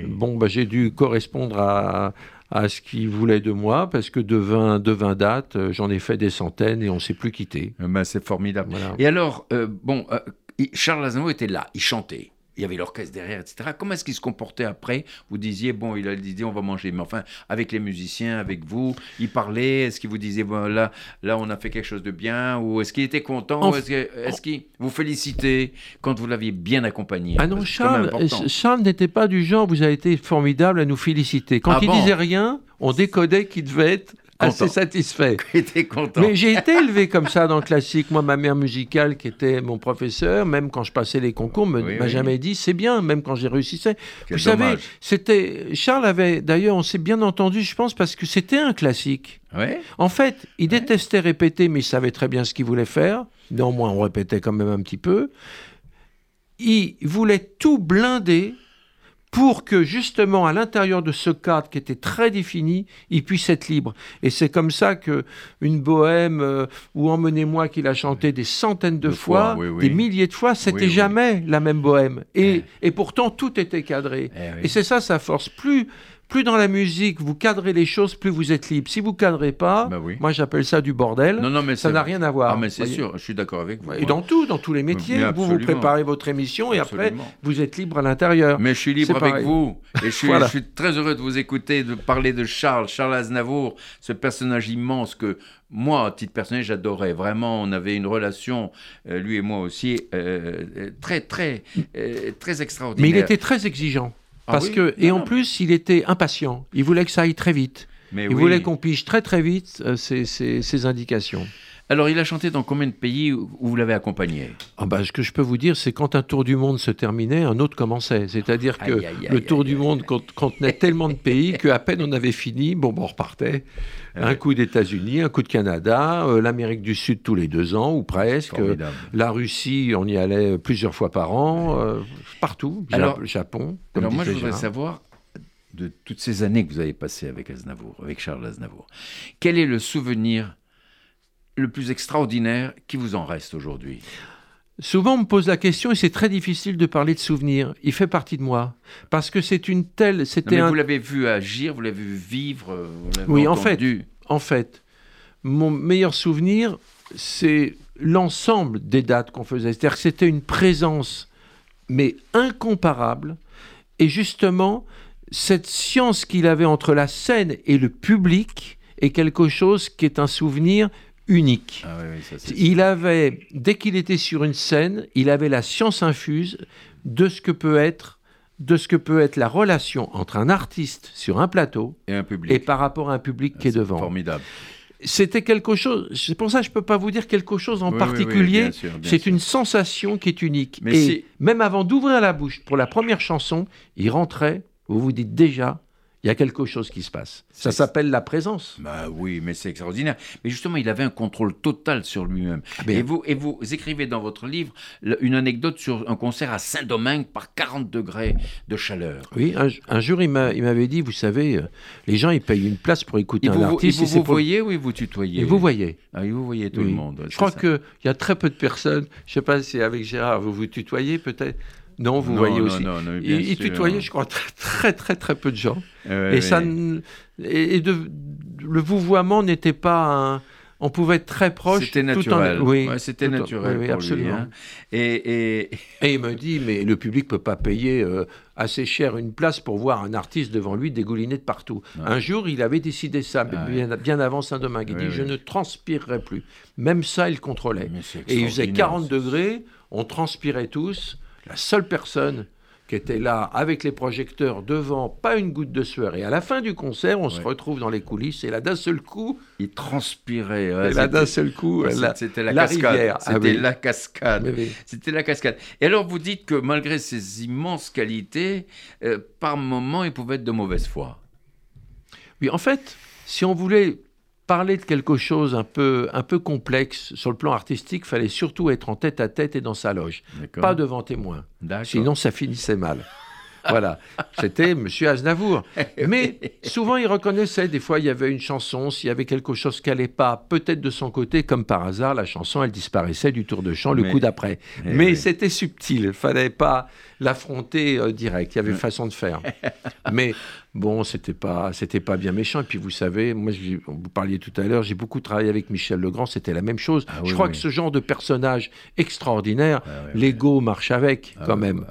bon, bah, j'ai dû correspondre à, à ce qu'il voulait de moi, parce que de 20, de 20 dates, euh, j'en ai fait des centaines et on ne s'est plus quitté. Euh, ben, c'est formidable. Et alors, euh, bon, Charles Aznavour était là, il chantait. Il y avait l'orchestre derrière, etc. Comment est-ce qu'il se comportait après? Vous disiez, bon, il a dit, on va manger. Mais enfin, avec les musiciens, avec vous, il parlait. Est-ce qu'il vous disait, bon, là, là, on a fait quelque chose de bien? Ou est-ce qu'il était content? Est-ce qu'il vous félicitait quand vous l'aviez bien accompagné? Ah non, Charles, Charles n'était pas du genre, vous avez été formidable à nous féliciter. Quand ah il disait rien, on décodait qu'il devait être assez satisfait. <laughs> content. Mais j'ai été élevé comme ça dans le classique. Moi, ma mère musicale, qui était mon professeur, même quand je passais les concours, ne m'a jamais dit c'est bien, même quand j'ai réussi. Vous savez, c'était Charles avait d'ailleurs, on s'est bien entendu, je pense, parce que c'était un classique. En fait, il détestait répéter, mais il savait très bien ce qu'il voulait faire. Néanmoins, on répétait quand même un petit peu. Il voulait tout blinder pour que justement à l'intérieur de ce cadre qui était très défini, il puisse être libre. Et c'est comme ça que une bohème euh, ou Emmenez-moi qu'il a chanté des centaines de, fois, des milliers de fois, c'était jamais la même bohème. Et, et, pourtant tout était cadré. Eh et c'est ça sa force. Plus plus dans la musique vous cadrez les choses, plus vous êtes libre. Si vous cadrez pas, bah moi j'appelle ça du bordel. Non, non, mais ça n'a rien à voir. Ah, mais c'est sûr, je suis d'accord avec vous. Et dans tout, dans tous les métiers, vous vous préparez votre émission et après vous êtes libre à l'intérieur. Mais je suis libre avec vous et je <laughs> suis, je suis, très heureux de vous écouter, de parler de Charles, Charles Aznavour, ce personnage immense que moi, à titre personnel, j'adorais. Vraiment, on avait une relation, euh, lui et moi aussi, euh, euh, très, très, très extraordinaire. Mais il était très exigeant. Ah Parce que, et en plus, il était impatient. Il voulait que ça aille très vite. il voulait qu'on pige très très vite ses, indications. Alors, il a chanté dans combien de pays où vous l'avez accompagné? Ah bah, Ce que je peux vous dire, c'est quand un tour du monde se terminait, un autre commençait. C'est-à-dire que le tour du monde contenait tellement de pays <laughs> qu'à peine on avait fini, bon, on repartait. Un coup d'États-Unis, un coup de Canada, euh, l'Amérique du Sud tous les deux ans, ou presque. La Russie, on y allait plusieurs fois par an, euh, partout. Alors, Japon. alors, moi, je voudrais savoir, de toutes ces années que vous avez passées avec Aznavour, avec Charles Aznavour, quel est le souvenir le plus extraordinaire qui vous en reste aujourd'hui Souvent, on me pose la question et c'est très difficile de parler de souvenirs. Il fait partie de moi parce que c'est une telle. C'était Vous l'avez vu agir, vous l'avez vu vivre. Vous oui, en fait, en fait, mon meilleur souvenir, c'est l'ensemble des dates qu'on faisait. C'est-à-dire que c'était une présence, mais incomparable. Et justement, cette science qu'il avait entre la scène et le public est quelque chose qui est un souvenir unique. Ah il avait, dès qu'il était sur une scène, il avait la science infuse de ce que peut être de ce que peut être la relation entre un artiste sur un plateau et, un public. et par rapport à un public qui est, devant. Formidable. C'était quelque chose, c'est pour ça que je ne peux pas vous dire quelque chose en particulier, c'est une sensation qui est unique. Mais et même avant d'ouvrir la bouche pour la première chanson, il rentrait, vous vous dites déjà, il y a quelque chose qui se passe. Ça s'appelle la présence. Bah oui, mais c'est extraordinaire. Mais justement, il avait un contrôle total sur lui-même. Ah, et, vous, et vous écrivez dans votre livre une anecdote sur un concert à Saint-Domingue par 40 degrés de chaleur. Oui, un, jour, il m'avait dit, vous savez, euh, les gens, ils payent une place pour écouter un artiste. Et vous, vous voyez ou vous tutoyez Et vous voyez. Ah, vous voyez tout le monde. Je crois qu'il y a très peu de personnes, je ne sais pas si avec Gérard, vous vous tutoyez peut-être non, vous voyez aussi. Non, il, tutoyait, je crois, très, très, très, très peu de gens. et ça, et, de, le vouvoiement n'était pas un. On pouvait être très proche. C'était naturel. Oui, c'était naturel. Oui, absolument. Lui, hein. et, et... et, il me dit, mais le public peut pas payer euh, assez cher une place pour voir un artiste devant lui dégouliner de partout. Un jour, il avait décidé ça, bien, bien, avant Saint-Domingue. Il dit, je ne transpirerai plus. Même ça, il contrôlait. Et il faisait 40 degrés, on transpirait tous la seule personne qui était là avec les projecteurs devant, pas une goutte de sueur. Et à la fin du concert, on se retrouve dans les coulisses et là, d'un seul coup, il transpirait. et là, d'un seul coup, c'était la, cascade. C'était la cascade. C'était la cascade. Et alors, vous dites que malgré ses immenses qualités, euh, par moments, il pouvait être de mauvaise foi. Oui, en fait, si on voulait parler de quelque chose un peu, un peu complexe sur le plan artistique, fallait surtout être en tête à tête et dans sa loge, pas devant témoin. Sinon, ça finissait mal. <laughs> voilà, c'était Monsieur Aznavour. Mais souvent, il reconnaissait. Des fois, il y avait une chanson, s'il y avait quelque chose qui n'allait pas, peut-être de son côté, comme par hasard, la chanson, elle disparaissait du tour de chant le coup d'après. Mais c'était subtil. Il fallait pas l'affronter euh, direct. Il y avait une façon de faire. <laughs> Mais bon, c'était pas, c'était pas bien méchant. Et puis vous savez, moi, vous parliez tout à l'heure, j'ai beaucoup travaillé avec Michel Legrand, c'était la même chose. Ah je crois que ce genre de personnage extraordinaire, ah l'ego marche avec ah quand même.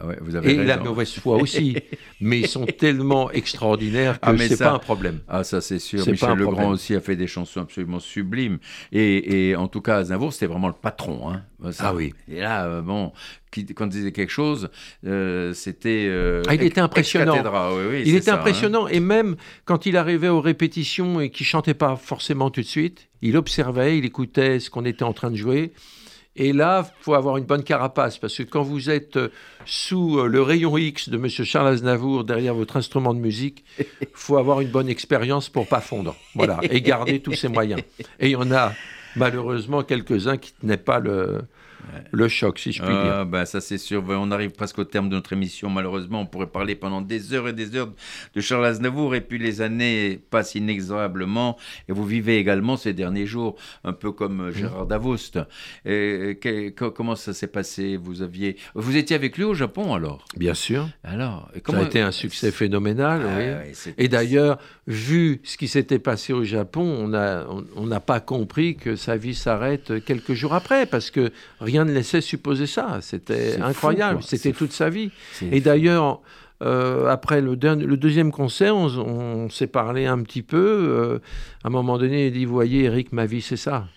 et la mauvaise foi aussi. <laughs> mais ils sont tellement extraordinaires que c'est pas un problème. Ah ça c'est sûr. Michel Legrand aussi a fait des chansons absolument sublimes. Et, en tout cas, Aznavour, c'était vraiment le patron. Hein. Ah oui. Et là, euh, quand il disait quelque chose, euh, c'était. Euh, ah, il était impressionnant. il était hein. impressionnant. Et même quand il arrivait aux répétitions et qu'il chantait pas forcément tout de suite, il observait, il écoutait ce qu'on était en train de jouer. Et là, il faut avoir une bonne carapace, parce que quand vous êtes sous le rayon X de M. Charles Aznavour derrière votre instrument de musique, il <laughs> faut avoir une bonne expérience pour pas fondre. Voilà, et garder tous ses moyens. Et il y en a malheureusement quelques-uns qui tenaient pas le, le choc, si je puis dire. Ah, bah, ça, c'est sûr. On arrive presque au terme de notre émission. Malheureusement, on pourrait parler pendant des heures et des heures de Charles Aznavour. Et puis, les années passent inexorablement. Et vous vivez également ces derniers jours, un peu comme euh, Gérard Davoust. Et, comment ça s'est passé? Vous aviez, vous étiez avec lui au Japon, alors? Bien sûr. Alors, comment... Ça a été un succès phénoménal. Ah, et d'ailleurs, vu ce qui s'était passé au Japon, on n'a on, pas compris que sa vie s'arrête quelques jours après, parce que rien ne laissait supposer ça. C'était incroyable. C'était toute sa vie. Et d'ailleurs, euh, après le, le, deuxième concert, on, s'est parlé un petit peu. Euh, à un moment donné, il dit Voyez, Eric, ma vie, c'est ça.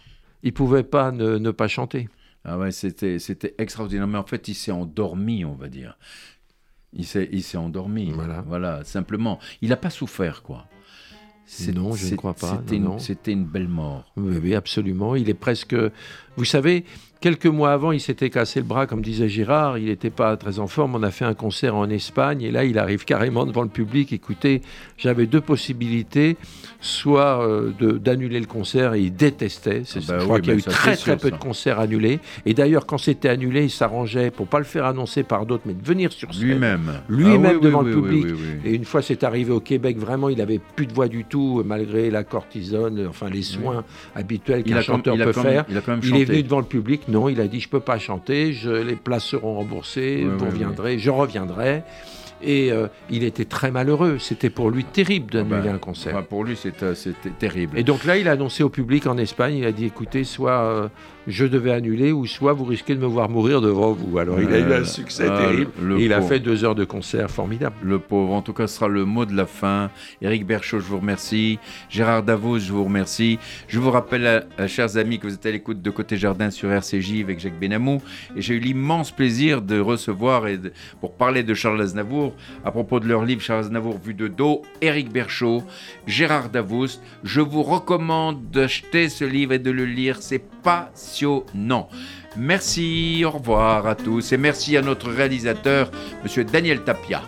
Il pouvait pas ne, pas chanter. Ah ouais, c'était, extraordinaire. Mais en fait, il s'est endormi, on va dire. Il s'est, endormi. Voilà. voilà, simplement. Il n'a pas souffert, quoi. Non, je ne crois pas. C'était, une, c'était une belle mort. oui, absolument. Il est presque. Vous savez, Quelques mois avant, il s'était cassé le bras, comme disait Girard. Il n'était pas très en forme. On a fait un concert en Espagne et là, il arrive carrément devant le public. Écoutez, j'avais deux possibilités soit euh, d'annuler le concert et il détestait. Ah bah je crois qu'il y a eu très très peu de concerts annulés. Et d'ailleurs, quand c'était annulé, il s'arrangeait pour pas le faire annoncer par d'autres, mais de venir sur scène. Lui-même. Lui-même ah devant le public. Et une fois c'est arrivé au Québec, vraiment, il avait plus de voix du tout, malgré la cortisone, enfin les soins habituels qu'un chanteur peut faire. il, il est venu devant le public non, il a dit je peux pas chanter, je, les places seront remboursées, vous reviendrez, je reviendrai. Et euh, il était très malheureux. C'était pour lui terrible d'annuler ah bah, un concert. Bah, pour lui, c'était terrible. Et donc là, il a annoncé au public en Espagne, il a dit écoutez, soit euh, je devais annuler, ou soit vous risquez de me voir mourir devant vous. Alors il a eu un succès ah, terrible. il a fait deux heures de concert formidable. Le pauvre. En tout cas, ce sera le mot de la fin. Éric Berchaud, je vous remercie. Gérard Davos, je vous remercie. Je vous rappelle, chers amis, que vous êtes à l'écoute de Côté Jardin sur RCJ avec Jacques Benamou. Et j'ai eu l'immense plaisir de recevoir, et pour parler de Charles Aznavour, à propos de leur livre Charles Aznavour vu de dos, Éric Berchaud, Gérard Davoust. Je vous recommande d'acheter ce livre et de le lire. C'est passionnant. Merci, au revoir à tous et merci à notre réalisateur, Monsieur Daniel Tapia.